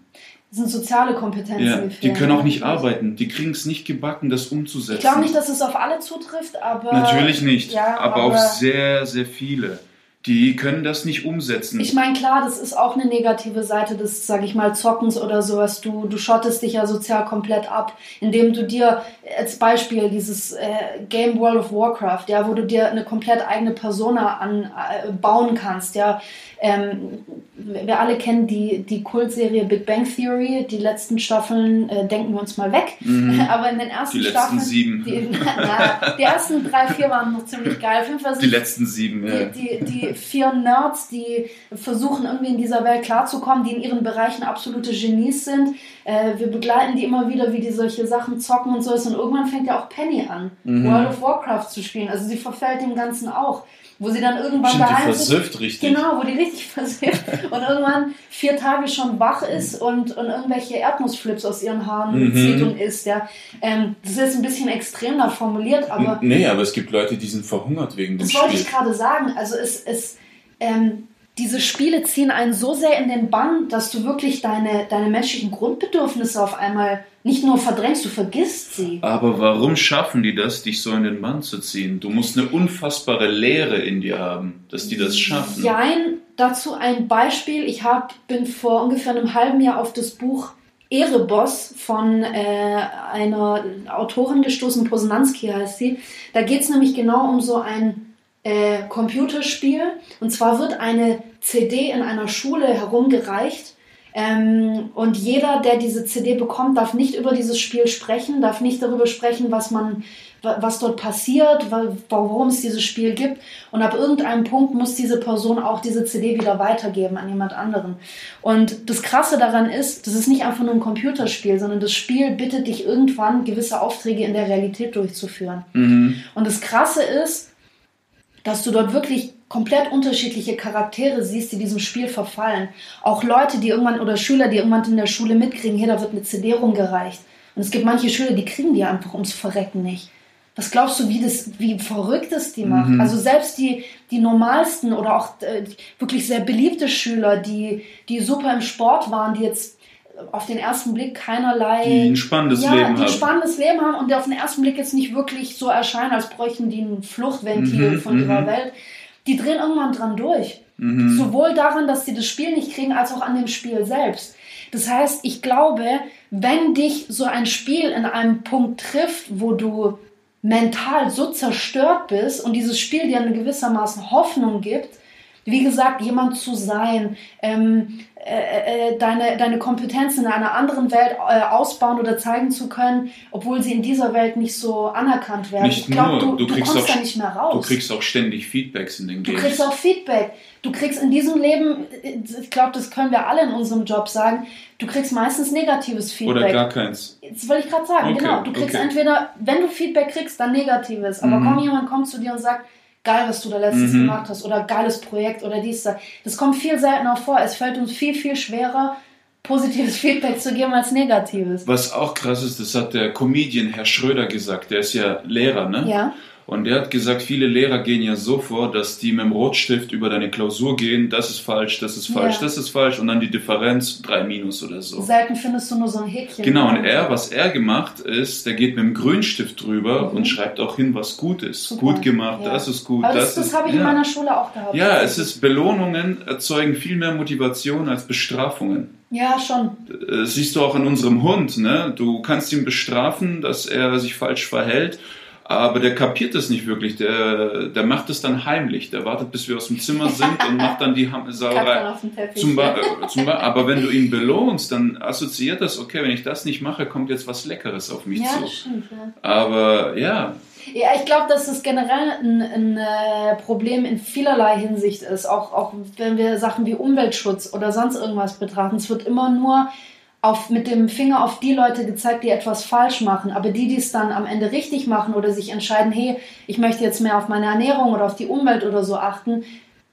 Das sind soziale Kompetenzen. Ja, die können auch nicht arbeiten. Die kriegen es nicht gebacken, das umzusetzen. Ich glaube nicht, dass es auf alle zutrifft, aber. Natürlich nicht. Ja, aber, aber auf sehr, sehr viele die können das nicht umsetzen. Ich meine, klar, das ist auch eine negative Seite des, sag ich mal, Zockens oder sowas. Du, du schottest dich ja sozial komplett ab, indem du dir als Beispiel dieses äh, Game World of Warcraft, ja, wo du dir eine komplett eigene Persona anbauen äh, kannst, ja. Ähm, wir alle kennen die, die Kultserie Big Bang Theory. Die letzten Staffeln äh, denken wir uns mal weg. Mhm. Aber in den ersten die letzten Staffeln. Sieben. Die, na, die ersten drei, vier waren noch ziemlich geil. Auf jeden Fall die letzten sieben, ja. Die, die, die vier Nerds, die versuchen irgendwie in dieser Welt klarzukommen, die in ihren Bereichen absolute Genies sind. Äh, wir begleiten die immer wieder, wie die solche Sachen zocken und so ist. Und irgendwann fängt ja auch Penny an, mhm. World of Warcraft zu spielen. Also sie verfällt dem Ganzen auch. Wo sie dann irgendwann Stimmt, die daheim versüfft sitzt. richtig. Genau, wo die richtig versüfft und irgendwann vier Tage schon wach ist und, und irgendwelche Erdnussflips aus ihren Haaren Mhm. zieht und isst. Ja. Ähm, das ist jetzt ein bisschen extremer formuliert, aber nee, aber es gibt Leute, die sind verhungert wegen dem das wollte Spiel. ich gerade sagen. Also es, es ähm, diese Spiele ziehen einen so sehr in den Bann, dass du wirklich deine, deine menschlichen Grundbedürfnisse auf einmal nicht nur verdrängst, du vergisst sie. Aber warum schaffen die das, dich so in den Bann zu ziehen? Du musst eine unfassbare Leere in dir haben, dass die das schaffen. Jein, dazu ein Beispiel. Ich hab, bin vor ungefähr einem halben Jahr auf das Buch Ereboss von äh, einer Autorin gestoßen, Poznanski heißt sie. Da geht es nämlich genau um so ein äh, Computerspiel. Und zwar wird eine CD in einer Schule herumgereicht. Ähm, und jeder, der diese CD bekommt, darf nicht über dieses Spiel sprechen, darf nicht darüber sprechen, was man, wa- was dort passiert, wa- warum es dieses Spiel gibt. Und ab irgendeinem Punkt muss diese Person auch diese CD wieder weitergeben an jemand anderen. Und das Krasse daran ist, das ist nicht einfach nur ein Computerspiel, sondern das Spiel bittet dich irgendwann gewisse Aufträge in der Realität durchzuführen. Mhm. Und das Krasse ist, dass du dort wirklich komplett unterschiedliche Charaktere siehst, die diesem Spiel verfallen. Auch Leute, die irgendwann oder Schüler, die irgendwann in der Schule mitkriegen, hier, da wird eine CD rumgereicht. Und es gibt manche Schüler, die kriegen die einfach ums Verrecken nicht. Was glaubst du, wie, das, wie verrückt es die macht? Mhm. Also selbst die, die normalsten oder auch äh, wirklich sehr beliebte Schüler, die, die super im Sport waren, die jetzt auf den ersten Blick keinerlei Die ein spannendes ja, Leben die ein haben. spannendes Leben haben und die auf den ersten Blick jetzt nicht wirklich so erscheinen, als bräuchten die ein Fluchtventil Mhm, von ihrer mhm. Welt. Die drehen irgendwann dran durch. Mhm. Sowohl daran, dass sie das Spiel nicht kriegen, als auch an dem Spiel selbst. Das heißt, ich glaube, wenn dich so ein Spiel in einem Punkt trifft, wo du mental so zerstört bist und dieses Spiel dir eine gewissermaßen Hoffnung gibt, wie gesagt, jemand zu sein, ähm, äh, äh, deine, deine Kompetenzen in einer anderen Welt äh, ausbauen oder zeigen zu können, obwohl sie in dieser Welt nicht so anerkannt werden. Nicht ich glaube, nur, du, du du kriegst kommst auch- da nicht mehr raus. Du kriegst auch ständig Feedbacks in den Du Games. kriegst auch Feedback. Du kriegst in diesem Leben, ich glaube, das können wir alle in unserem Job sagen, du kriegst meistens negatives Feedback. Oder gar keins. Das wollte ich gerade sagen, Okay, genau. Du kriegst okay. entweder, wenn du Feedback kriegst, dann negatives. Aber Mhm. kaum jemand kommt zu dir und sagt, geil, was du da letztens Mhm. gemacht hast oder geiles Projekt oder dies, das. Das kommt viel seltener vor. Es fällt uns viel, viel schwerer, positives Feedback zu geben als negatives. Was auch krass ist, das hat der Comedian Herr Schröder gesagt, der ist ja Lehrer, ne? Ja. Und der hat gesagt, viele Lehrer gehen ja so vor, dass die mit dem Rotstift über deine Klausur gehen, das ist falsch, das ist falsch, Ja. das ist falsch und dann die Differenz, drei Minus oder so. Selten findest du nur so ein Häkchen. Genau, und er, was er gemacht ist, der geht mit dem Grünstift drüber Mhm. und schreibt auch hin, was gut ist. Super. Gut gemacht, Ja. das ist gut, Aber das, das, das habe ich ja. in meiner Schule auch gehabt. ja, es ist Belohnungen erzeugen viel mehr Motivation als Bestrafungen. Ja, schon. Das siehst du auch an unserem Hund, ne? Du kannst ihn bestrafen, dass er sich falsch verhält, aber der kapiert es nicht wirklich. Der, der macht es dann heimlich. Der wartet, bis wir aus dem Zimmer sind und macht dann die Sauerei. Zum Ba- äh, zum Ba- aber wenn du ihn belohnst, dann assoziiert das, okay, wenn ich das nicht mache, kommt jetzt was Leckeres auf mich ja, zu. das stimmt. Ja. Aber ja, Ja, ich glaube, dass es generell ein, ein äh, Problem in vielerlei Hinsicht ist. Auch, auch wenn wir Sachen wie Umweltschutz oder sonst irgendwas betrachten. Es wird immer nur auf, mit dem Finger auf die Leute gezeigt, die etwas falsch machen. Aber die, die es dann am Ende richtig machen oder sich entscheiden, hey, ich möchte jetzt mehr auf meine Ernährung oder auf die Umwelt oder so achten,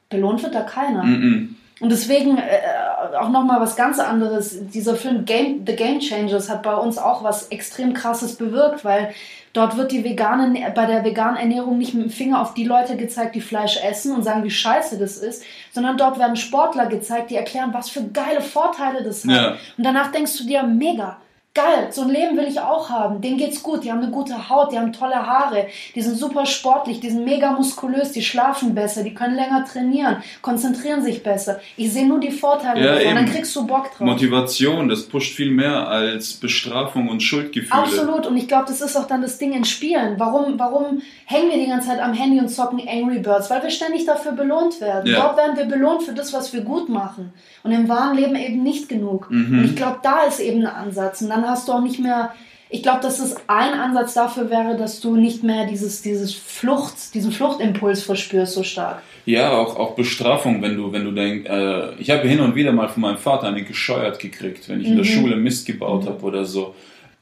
belohnt wird da keiner. mm, Und deswegen äh, auch nochmal was ganz anderes. Dieser Film Game, The Game Changers hat bei uns auch was extrem krasses bewirkt, weil dort wird die vegane, bei der veganen Ernährung nicht mit dem Finger auf die Leute gezeigt, die Fleisch essen und sagen, wie scheiße das ist, sondern dort werden Sportler gezeigt, die erklären, was für geile Vorteile das hat. Ja. Und danach denkst du dir, mega. Geil, so ein Leben will ich auch haben. Denen geht's gut, die haben eine gute Haut, die haben tolle Haare, die sind super sportlich, die sind mega muskulös, die schlafen besser, die können länger trainieren, konzentrieren sich besser. Ich sehe nur die Vorteile Ja, davon, dann eben. kriegst du Bock drauf. Motivation, das pusht viel mehr als Bestrafung und Schuldgefühle. Absolut, und ich glaube, das ist auch dann das Ding in Spielen. Warum, warum hängen wir die ganze Zeit am Handy und zocken Angry Birds? Weil wir ständig dafür belohnt werden. Ja. Dort werden wir belohnt für das, was wir gut machen. Und im wahren Leben eben nicht genug. Mhm. Und ich glaube, da ist eben ein Ansatz. Und dann hast du auch nicht mehr. Ich glaube, dass es ein Ansatz dafür wäre, dass du nicht mehr dieses, dieses Flucht, diesen Fluchtimpuls verspürst so stark. Ja, auch, auch Bestrafung, wenn du, wenn du denkst, äh, ich habe hin und wieder mal von meinem Vater eine gescheuert gekriegt, wenn ich in der Mhm. Schule Mist gebaut habe oder so.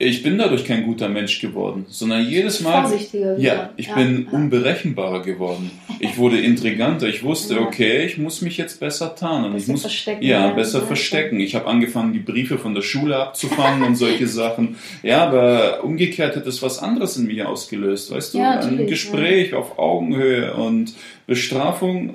Ich bin dadurch kein guter Mensch geworden, sondern jedes Mal. Vorsichtiger Ja, geworden. ich Ja, bin ja. unberechenbarer geworden. Ich wurde intriganter. Ich wusste, Ja. okay, ich muss mich jetzt besser tarnen. ich Besser muss verstecken, Ja, ja. besser Ja, verstecken. Ich habe angefangen, die Briefe von der Schule abzufangen und solche Sachen. Ja, aber umgekehrt hat es was anderes in mir ausgelöst, weißt du? Ja, Ein Gespräch auf Augenhöhe und Bestrafung.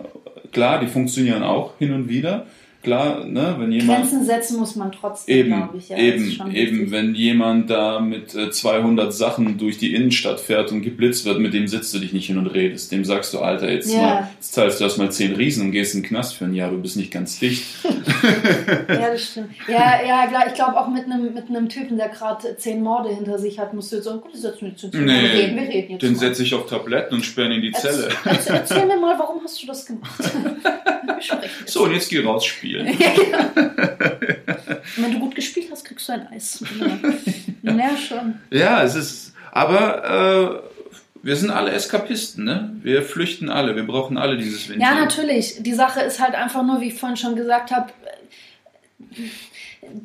Klar, die funktionieren auch hin und wieder. Klar, ne, wenn jemand Grenzen setzen muss man trotzdem, Eben, glaube ich. Ja, das eben, ist eben, wenn jemand da mit äh, 200 Sachen durch die Innenstadt fährt und geblitzt wird, mit dem sitzt du dich nicht hin und redest. Dem sagst du, Alter, jetzt, Ja. mal, jetzt zahlst du erstmal 10 Riesen und gehst in den Knast für ein Jahr, du bist nicht ganz dicht. Ja, das stimmt. Ja, ja, klar, ich glaube auch mit einem mit einem Typen, der gerade zehn Morde hinter sich hat, musst du jetzt sagen, gut, wir setzen jetzt zu Nee, wir reden, wir reden jetzt Den setze ich auf Tabletten und sperre ihn in die Zelle. Erzähl, erzähl, mir mal, warum hast du das gemacht? So, und jetzt geh raus spielen. Wenn du gut gespielt hast, kriegst du ein Eis. Ja, ja schon. Ja, es ist, aber äh, wir sind alle Eskapisten, ne? Wir flüchten alle, wir brauchen alle dieses Ventil. Ja, natürlich. Die Sache ist halt einfach nur, wie ich vorhin schon gesagt habe,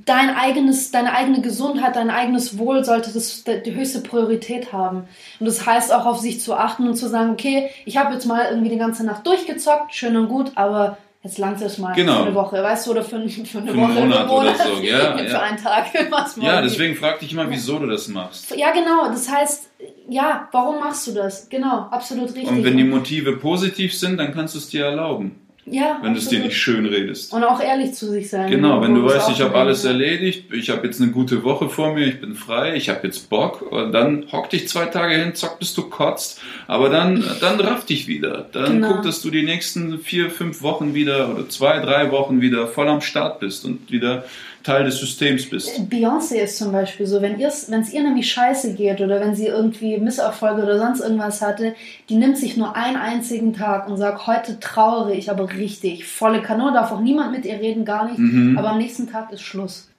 dein eigenes, deine eigene Gesundheit, dein eigenes Wohl sollte das, die höchste Priorität haben. Und das heißt auch auf sich zu achten und zu sagen, okay, ich habe jetzt mal irgendwie die ganze Nacht durchgezockt, schön und gut, aber jetzt langt es mal Genau. für eine Woche, weißt du, oder für, für eine Für einen Woche, Monat oder so, ja, für ja. einen Tag, was mal Ja, deswegen frag dich immer, wieso du das machst. Ja, genau. Das heißt, ja, warum machst du das? Genau, absolut richtig. Und wenn die Motive positiv sind, dann kannst du es dir erlauben, ja, wenn du es dir nicht schön redest. Und auch ehrlich zu sich sein. Genau, wenn du weißt, ich habe alles erledigt, ich habe jetzt eine gute Woche vor mir, ich bin frei, ich habe jetzt Bock, und dann hock dich zwei Tage hin, zock bis du kotzt, aber dann, dann raff dich wieder. Dann Genau. guck, dass du die nächsten vier, fünf Wochen wieder oder zwei, drei Wochen wieder voll am Start bist und wieder Teil des Systems bist. Beyoncé ist zum Beispiel so, wenn es ihr nämlich scheiße geht oder wenn sie irgendwie Misserfolge oder sonst irgendwas hatte, die nimmt sich nur einen einzigen Tag und sagt, heute trauere ich aber richtig. Volle Kanone, darf auch niemand mit ihr reden, gar nicht. Mhm. Aber am nächsten Tag ist Schluss.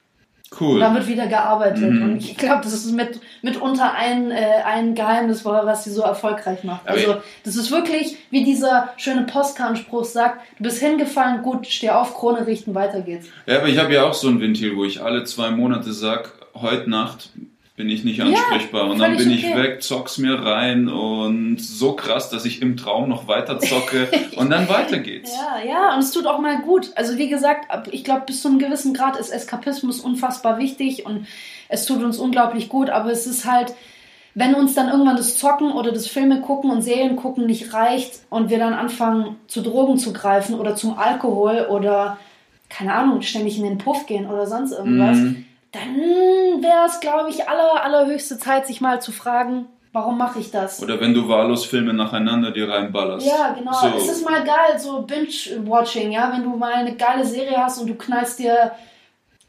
Cool. Und dann wird wieder gearbeitet. Mhm. Und ich glaube, das ist mit, mitunter ein, äh, ein Geheimnis, was sie so erfolgreich macht. Aber Also, das ist wirklich, wie dieser schöne Postkartenspruch sagt, du bist hingefallen, gut, steh auf, Krone richten, weiter geht's. Ja, aber ich habe ja auch so ein Ventil, wo ich alle zwei Monate sag, heute Nacht bin ich nicht ansprechbar und dann bin ich okay. weg, zock's mir rein und so krass, dass ich im Traum noch weiter zocke und dann weiter geht's. Ja, ja, und es tut auch mal gut. Also wie gesagt, ich glaube, bis zu einem gewissen Grad ist Eskapismus unfassbar wichtig und es tut uns unglaublich gut, aber es ist halt, wenn uns dann irgendwann das Zocken oder das Filme gucken und Serien gucken nicht reicht und wir dann anfangen zu Drogen zu greifen oder zum Alkohol oder keine Ahnung, ständig in den Puff gehen oder sonst irgendwas, Mhm. Dann wäre es, glaube ich, aller, allerhöchste Zeit, sich mal zu fragen, warum mache ich das? Oder wenn du wahllos Filme nacheinander dir reinballerst. Ja, genau. So. Es ist mal geil, so Binge-Watching, ja, wenn du mal eine geile Serie hast und du knallst dir,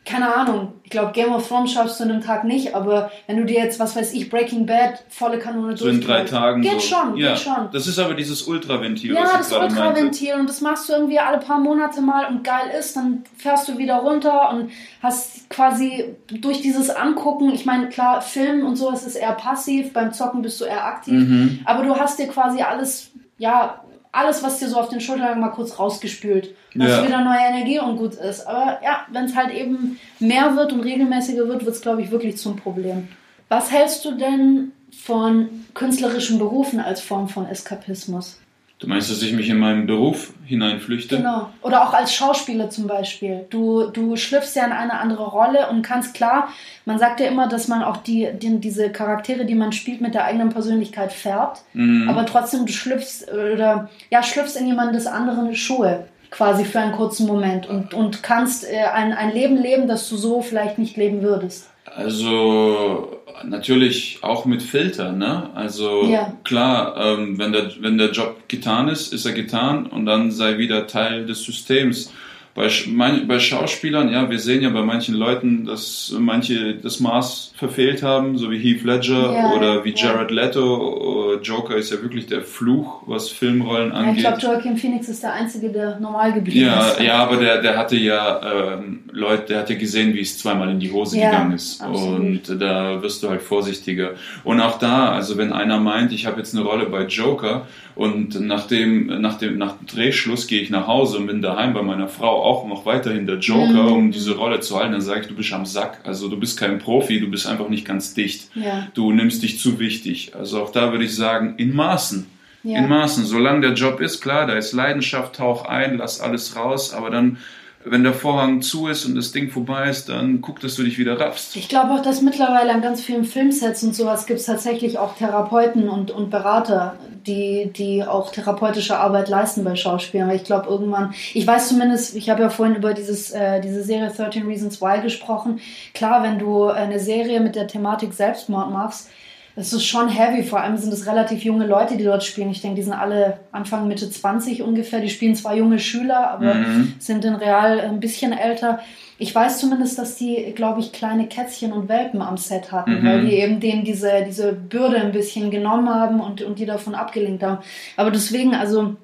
keine Ahnung, ich glaube Game of Thrones schaffst du an einem Tag nicht, aber wenn du dir jetzt, was weiß ich, Breaking Bad, volle Kanone so in drei Tagen. Geht so. schon, ja. geht schon. Das ist aber dieses Ultraventil, Ja, was das gerade meinte. Ultraventil und das machst du irgendwie alle paar Monate mal und geil ist, dann fährst du wieder runter und hast quasi durch dieses Angucken, ich meine, klar, Film und sowas ist eher passiv, beim Zocken bist du eher aktiv, Mhm. aber du hast dir quasi alles, ja, alles, was dir so auf den Schultern mal kurz rausgespült. Hast Ja. wieder neue Energie und gut ist. Aber ja, wenn es halt eben mehr wird und regelmäßiger wird, wird es, glaube ich, wirklich zum Problem. Was hältst du denn von künstlerischen Berufen als Form von Eskapismus? Du meinst, dass ich mich in meinen Beruf hineinflüchte? Genau. Oder auch als Schauspieler zum Beispiel. Du, du schlüpfst ja in eine andere Rolle und kannst klar, man sagt ja immer, dass man auch die, die, diese Charaktere, die man spielt, mit der eigenen Persönlichkeit färbt. Mhm. Aber trotzdem, du schlüpfst oder ja, schlüpfst in jemandes anderen Schuhe quasi für einen kurzen Moment und, und kannst äh, ein, ein Leben leben, das du so vielleicht nicht leben würdest. Also natürlich auch mit Filter, ne? Also Ja. klar, ähm, wenn, der, wenn der Job getan ist, ist er getan und dann sei wieder Teil des Systems. Bei, mein, bei Schauspielern, ja, wir sehen ja bei manchen Leuten, dass manche das Maß verfehlt haben, so wie Heath Ledger Ja, oder wie ja. Jared Leto. Joker ist ja wirklich der Fluch, was Filmrollen Ja, ich angeht. glaube, Joaquin Phoenix ist der Einzige, der normal geblieben Ja, ist. ja, aber der, der hatte ja ähm, Leute, der hat ja gesehen, wie es zweimal in die Hose Ja, gegangen ist. absolut. Und da wirst du halt vorsichtiger. Und auch da, also wenn einer meint, ich habe jetzt eine Rolle bei Joker und nach dem, nach dem, nach dem Drehschluss gehe ich nach Hause und bin daheim bei meiner Frau auch noch weiterhin der Joker, Mhm. um diese Rolle zu halten, dann sage ich, du bist am Sack. Also du bist kein Profi, du bist einfach nicht ganz dicht. Ja. Du nimmst dich zu wichtig. Also auch da würde ich sagen, in Maßen. Ja. In Maßen. Solange der Job ist, klar, da ist Leidenschaft, tauch ein, lass alles raus, aber dann, wenn der Vorhang zu ist und das Ding vorbei ist, dann guck, dass du dich wieder raffst. Ich glaube auch, dass mittlerweile an ganz vielen Filmsets und sowas gibt es tatsächlich auch Therapeuten und, und Berater, die, die auch therapeutische Arbeit leisten bei Schauspielern. Ich glaube, irgendwann, ich weiß zumindest, ich habe ja vorhin über dieses, äh, diese Serie 13 Reasons Why gesprochen. Klar, wenn du eine Serie mit der Thematik Selbstmord machst, es ist schon heavy, vor allem sind es relativ junge Leute, die dort spielen. Ich denke, die sind alle Anfang, Mitte 20 ungefähr. Die spielen zwar junge Schüler, aber Mhm. sind in real ein bisschen älter. Ich weiß zumindest, dass die, glaube ich, kleine Kätzchen und Welpen am Set hatten, Mhm. weil die eben denen diese, diese Bürde ein bisschen genommen haben und, und die davon abgelenkt haben. Aber deswegen, also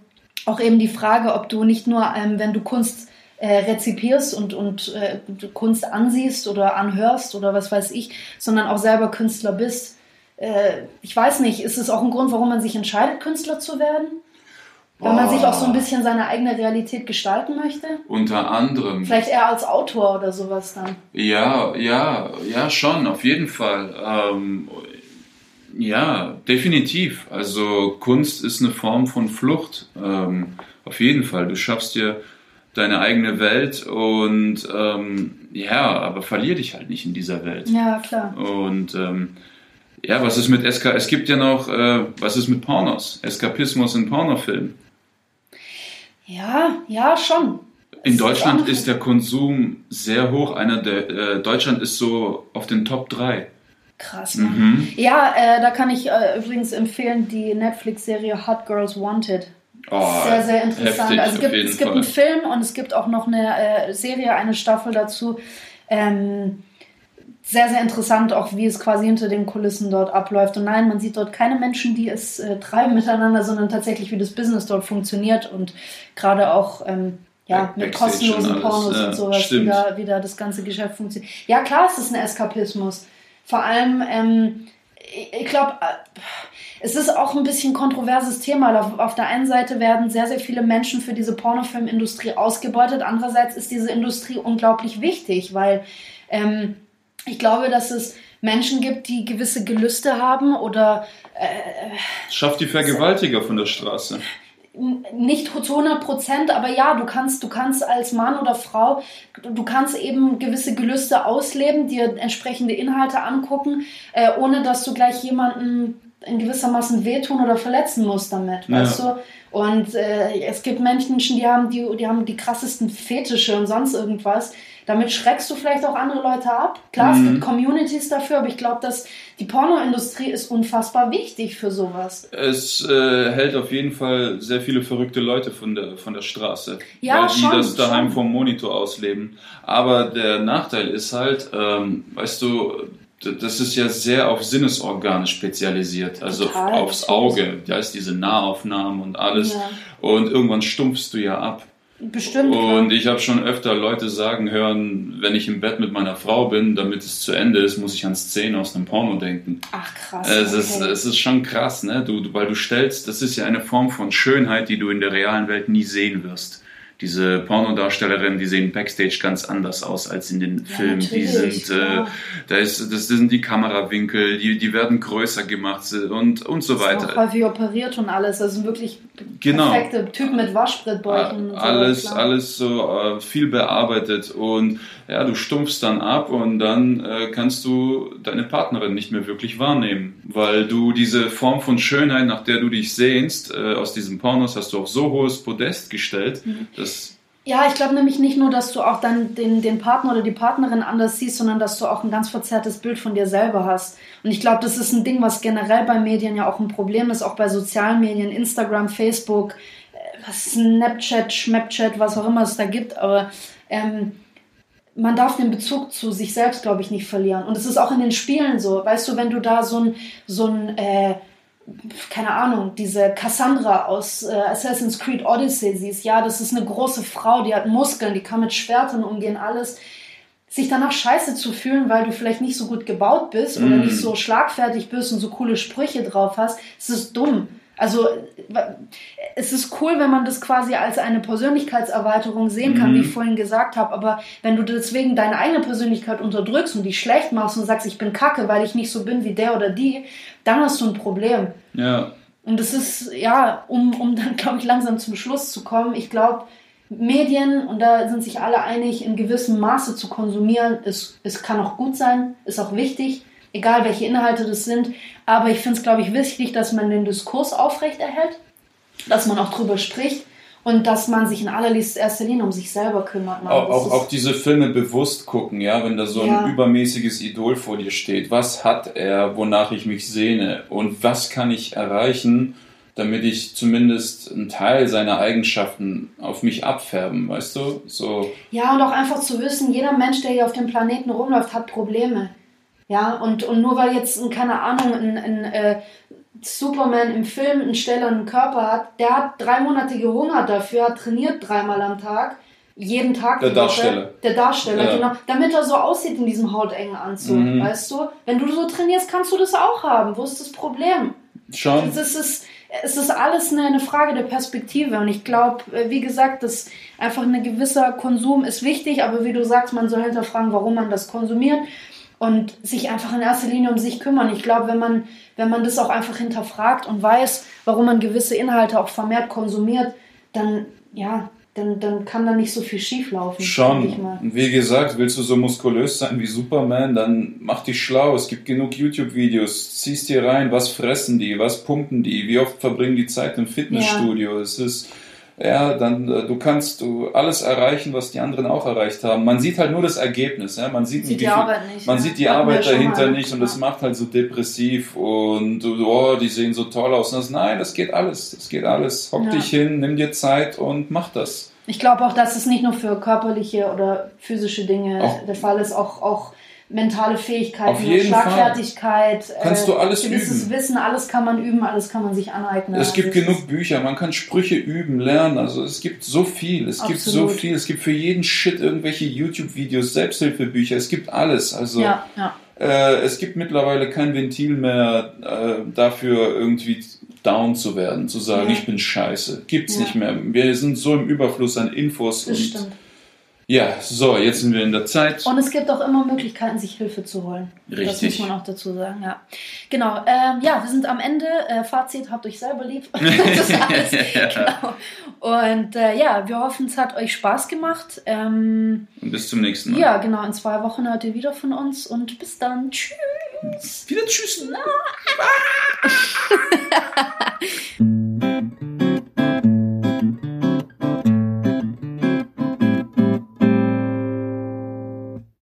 auch eben die Frage, ob du nicht nur, ähm, wenn du Kunst äh, rezipierst und, und äh, Kunst ansiehst oder anhörst oder was weiß ich, sondern auch selber Künstler bist. Äh, ich weiß nicht, ist es auch ein Grund, warum man sich entscheidet, Künstler zu werden? Weil man sich auch so ein bisschen seine eigene Realität gestalten möchte? Unter anderem. Vielleicht eher als Autor oder sowas dann. Ja, ja, ja, schon, auf jeden Fall. Ähm, ja, definitiv. Also Kunst ist eine Form von Flucht. Ähm, auf jeden Fall. Du schaffst dir deine eigene Welt und ähm, ja, aber verlier dich halt nicht in dieser Welt. Ja, klar. Und ähm, ja, was ist mit Eska? Es gibt ja noch, äh, was ist mit Pornos? Eskapismus in Pornofilmen. Ja, ja, schon. In Es Deutschland auch- ist der Konsum sehr hoch. Einer der äh, Deutschland ist so auf den Top 3. Krass. Mhm. Ja, äh, da kann ich äh, übrigens empfehlen die Netflix-Serie Hot Girls Wanted. Oh, sehr, sehr interessant. heftig, also es gibt, es gibt einen Film und es gibt auch noch eine äh, Serie, eine Staffel dazu. Ähm, sehr, sehr interessant, auch wie es quasi hinter den Kulissen dort abläuft. Und nein, man sieht dort keine Menschen, die es äh, treiben miteinander, sondern tatsächlich, wie das Business dort funktioniert und gerade auch ähm, ja, mit Backstage kostenlosen Pornos ja, und sowas, wie da, wie da das ganze Geschäft funktioniert. Ja, klar, es ist ein Eskapismus. Vor allem, ähm, ich, glaube, es ist auch ein bisschen kontroverses Thema. Auf, auf der einen Seite werden sehr, sehr viele Menschen für diese Pornofilmindustrie ausgebeutet. Andererseits ist diese Industrie unglaublich wichtig, weil ähm, ich glaube, dass es Menschen gibt, die gewisse Gelüste haben oder Schafft die Vergewaltiger von der Straße. nicht zu 100 Prozent, aber ja, du kannst, du kannst als Mann oder Frau, du, du kannst eben gewisse Gelüste ausleben, dir entsprechende Inhalte angucken, äh, ohne dass du gleich jemanden in gewissermaßen wehtun oder verletzen musst damit, Ja. weißt du? Und äh, es gibt Menschen, die haben die, die haben die krassesten Fetische und sonst irgendwas. Damit schreckst du vielleicht auch andere Leute ab. Klar, es Mhm. gibt Communities dafür, aber ich glaube, dass die Pornoindustrie ist unfassbar wichtig für sowas. Es äh, hält auf jeden Fall sehr viele verrückte Leute von der, von der Straße, Ja, weil die schon, das daheim schon. vom Monitor ausleben. Aber der Nachteil ist halt, ähm, weißt du, das ist ja sehr auf Sinnesorgane spezialisiert, also Total, aufs. Auge. Da ist diese Nahaufnahmen und alles. Ja. Und irgendwann stumpfst du ja ab. Bestimmt. Und ich habe schon öfter Leute sagen hören, wenn ich im Bett mit meiner Frau bin, damit es zu Ende ist, muss ich an Szenen aus einem Porno denken. Ach krass. Es ist, okay. es ist schon krass, ne? Du, weil du stellst, das ist ja eine Form von Schönheit, die du in der realen Welt nie sehen wirst. Diese Pornodarstellerinnen, die sehen backstage ganz anders aus als in den Ja, Filmen. Die sind, äh, da ist, das sind die Kamerawinkel, die, die werden größer gemacht und, und so Ist auch weiter. häufig operiert und alles. Also wirklich Genau. perfekte Typen mit Waschbrettbeuteln. und so, alles, klar. alles so äh, viel bearbeitet und ja, du stumpfst dann ab und dann äh, kannst du deine Partnerin nicht mehr wirklich wahrnehmen, weil du diese Form von Schönheit, nach der du dich sehnst, äh, aus diesen Pornos hast du auf so hohes Podest gestellt, Mhm. dass Ja, ich glaube nämlich nicht nur, dass du auch dann den, den Partner oder die Partnerin anders siehst, sondern dass du auch ein ganz verzerrtes Bild von dir selber hast. Und ich glaube, das ist ein Ding, was generell bei Medien ja auch ein Problem ist, auch bei sozialen Medien, Instagram, Facebook, äh, Snapchat, Schmapchat, was auch immer es da gibt. Aber ähm, man darf den Bezug zu sich selbst, glaube ich, nicht verlieren. Und es ist auch in den Spielen so. Weißt du, wenn du da so ein, so ein äh, keine Ahnung, diese Cassandra aus äh, Assassin's Creed Odyssey siehst, ja, das ist eine große Frau, die hat Muskeln, die kann mit Schwertern umgehen, alles. Sich danach scheiße zu fühlen, weil du vielleicht nicht so gut gebaut bist oder Mm. nicht so schlagfertig bist und so coole Sprüche drauf hast, das ist dumm. Also es ist cool, wenn man das quasi als eine Persönlichkeitserweiterung sehen kann, mhm. wie ich vorhin gesagt habe. Aber wenn du deswegen deine eigene Persönlichkeit unterdrückst und die schlecht machst und sagst, ich bin kacke, weil ich nicht so bin wie der oder die, dann hast du ein Problem. Ja. Und das ist, ja, um, um dann, glaube ich, langsam zum Schluss zu kommen. Ich glaube, Medien, und da sind sich alle einig, in gewissem Maße zu konsumieren, ist, es kann auch gut sein, ist auch wichtig egal welche Inhalte das sind. Aber ich finde es, glaube ich, wichtig, dass man den Diskurs aufrechterhält, dass man auch drüber spricht und dass man sich in allererster Linie um sich selber kümmert. Auch, auch, auch, diese Filme bewusst gucken, ja, wenn da so ja. ein übermäßiges Idol vor dir steht. Was hat er, wonach ich mich sehne und was kann ich erreichen, damit ich zumindest einen Teil seiner Eigenschaften auf mich abfärben, weißt du? So. Ja, und auch einfach zu wissen, jeder Mensch, der hier auf dem Planeten rumläuft, hat Probleme. Ja, und, und nur weil jetzt, keine Ahnung, ein, ein äh, Superman im Film einen stellenden Körper hat, der hat drei Monate gehungert dafür, hat trainiert dreimal am Tag, jeden Tag. Der Darsteller. Der Darsteller, ja. genau. Damit er so aussieht in diesem hautengen Anzug, mhm. weißt du? Wenn du so trainierst, kannst du das auch haben. Wo ist das Problem? Schon. Es ist, es ist alles eine, eine Frage der Perspektive. Und ich glaube, äh, wie gesagt, dass einfach ein gewisser Konsum ist wichtig, aber wie du sagst, man soll hinterfragen, warum man das konsumiert und sich einfach in erster Linie um sich kümmern. Ich glaube, wenn man, wenn man das auch einfach hinterfragt und weiß, warum man gewisse Inhalte auch vermehrt konsumiert, dann, ja, dann, dann kann da nicht so viel schief laufen. Schon. Wie gesagt, willst du so muskulös sein wie Superman, dann mach dich schlau. Es gibt genug YouTube-Videos. Ziehst dir rein, was fressen die, was pumpen die, wie oft verbringen die Zeit im Fitnessstudio. Ja. Es ist ja, dann äh, du kannst du alles erreichen, was die anderen auch erreicht haben. Man sieht halt nur das Ergebnis, ja? man sieht, sieht die Arbeit nicht. Man ja. sieht die Arbeit dahinter mal, nicht und das macht halt so depressiv und oh, die sehen so toll aus. Das, nein, das geht alles, das geht alles. Hock ja. dich hin, nimm dir Zeit und mach das. Ich glaube auch, dass es nicht nur für körperliche oder physische Dinge auch. der Fall ist, auch auch mentale Fähigkeiten, Schlagfertigkeit, Fall. Kannst du alles gewisses üben. Wissen, alles kann man üben, alles kann man sich aneignen. Es gibt also genug Bücher, man kann Sprüche üben, lernen. Also es gibt so viel, es Absolut. gibt so viel, es gibt für jeden Shit irgendwelche YouTube-Videos, Selbsthilfebücher, es gibt alles. Also ja, ja. Äh, es gibt mittlerweile kein Ventil mehr äh, dafür irgendwie down zu werden, zu sagen, ja. ich bin scheiße. Gibt's ja. nicht mehr. Wir sind so im Überfluss an Infos das und stimmt ja, so, jetzt sind wir in der Zeit. Und es gibt auch immer Möglichkeiten, sich Hilfe zu holen. Richtig. Das muss man auch dazu sagen, ja. Genau, ähm, ja, wir sind am Ende. Äh, Fazit, habt euch selber lieb. das ist alles. genau. Und äh, ja, wir hoffen, es hat euch Spaß gemacht. Ähm, und bis zum nächsten Mal. Ja, genau, in zwei Wochen hört ihr wieder von uns und bis dann. Tschüss. Wieder tschüss.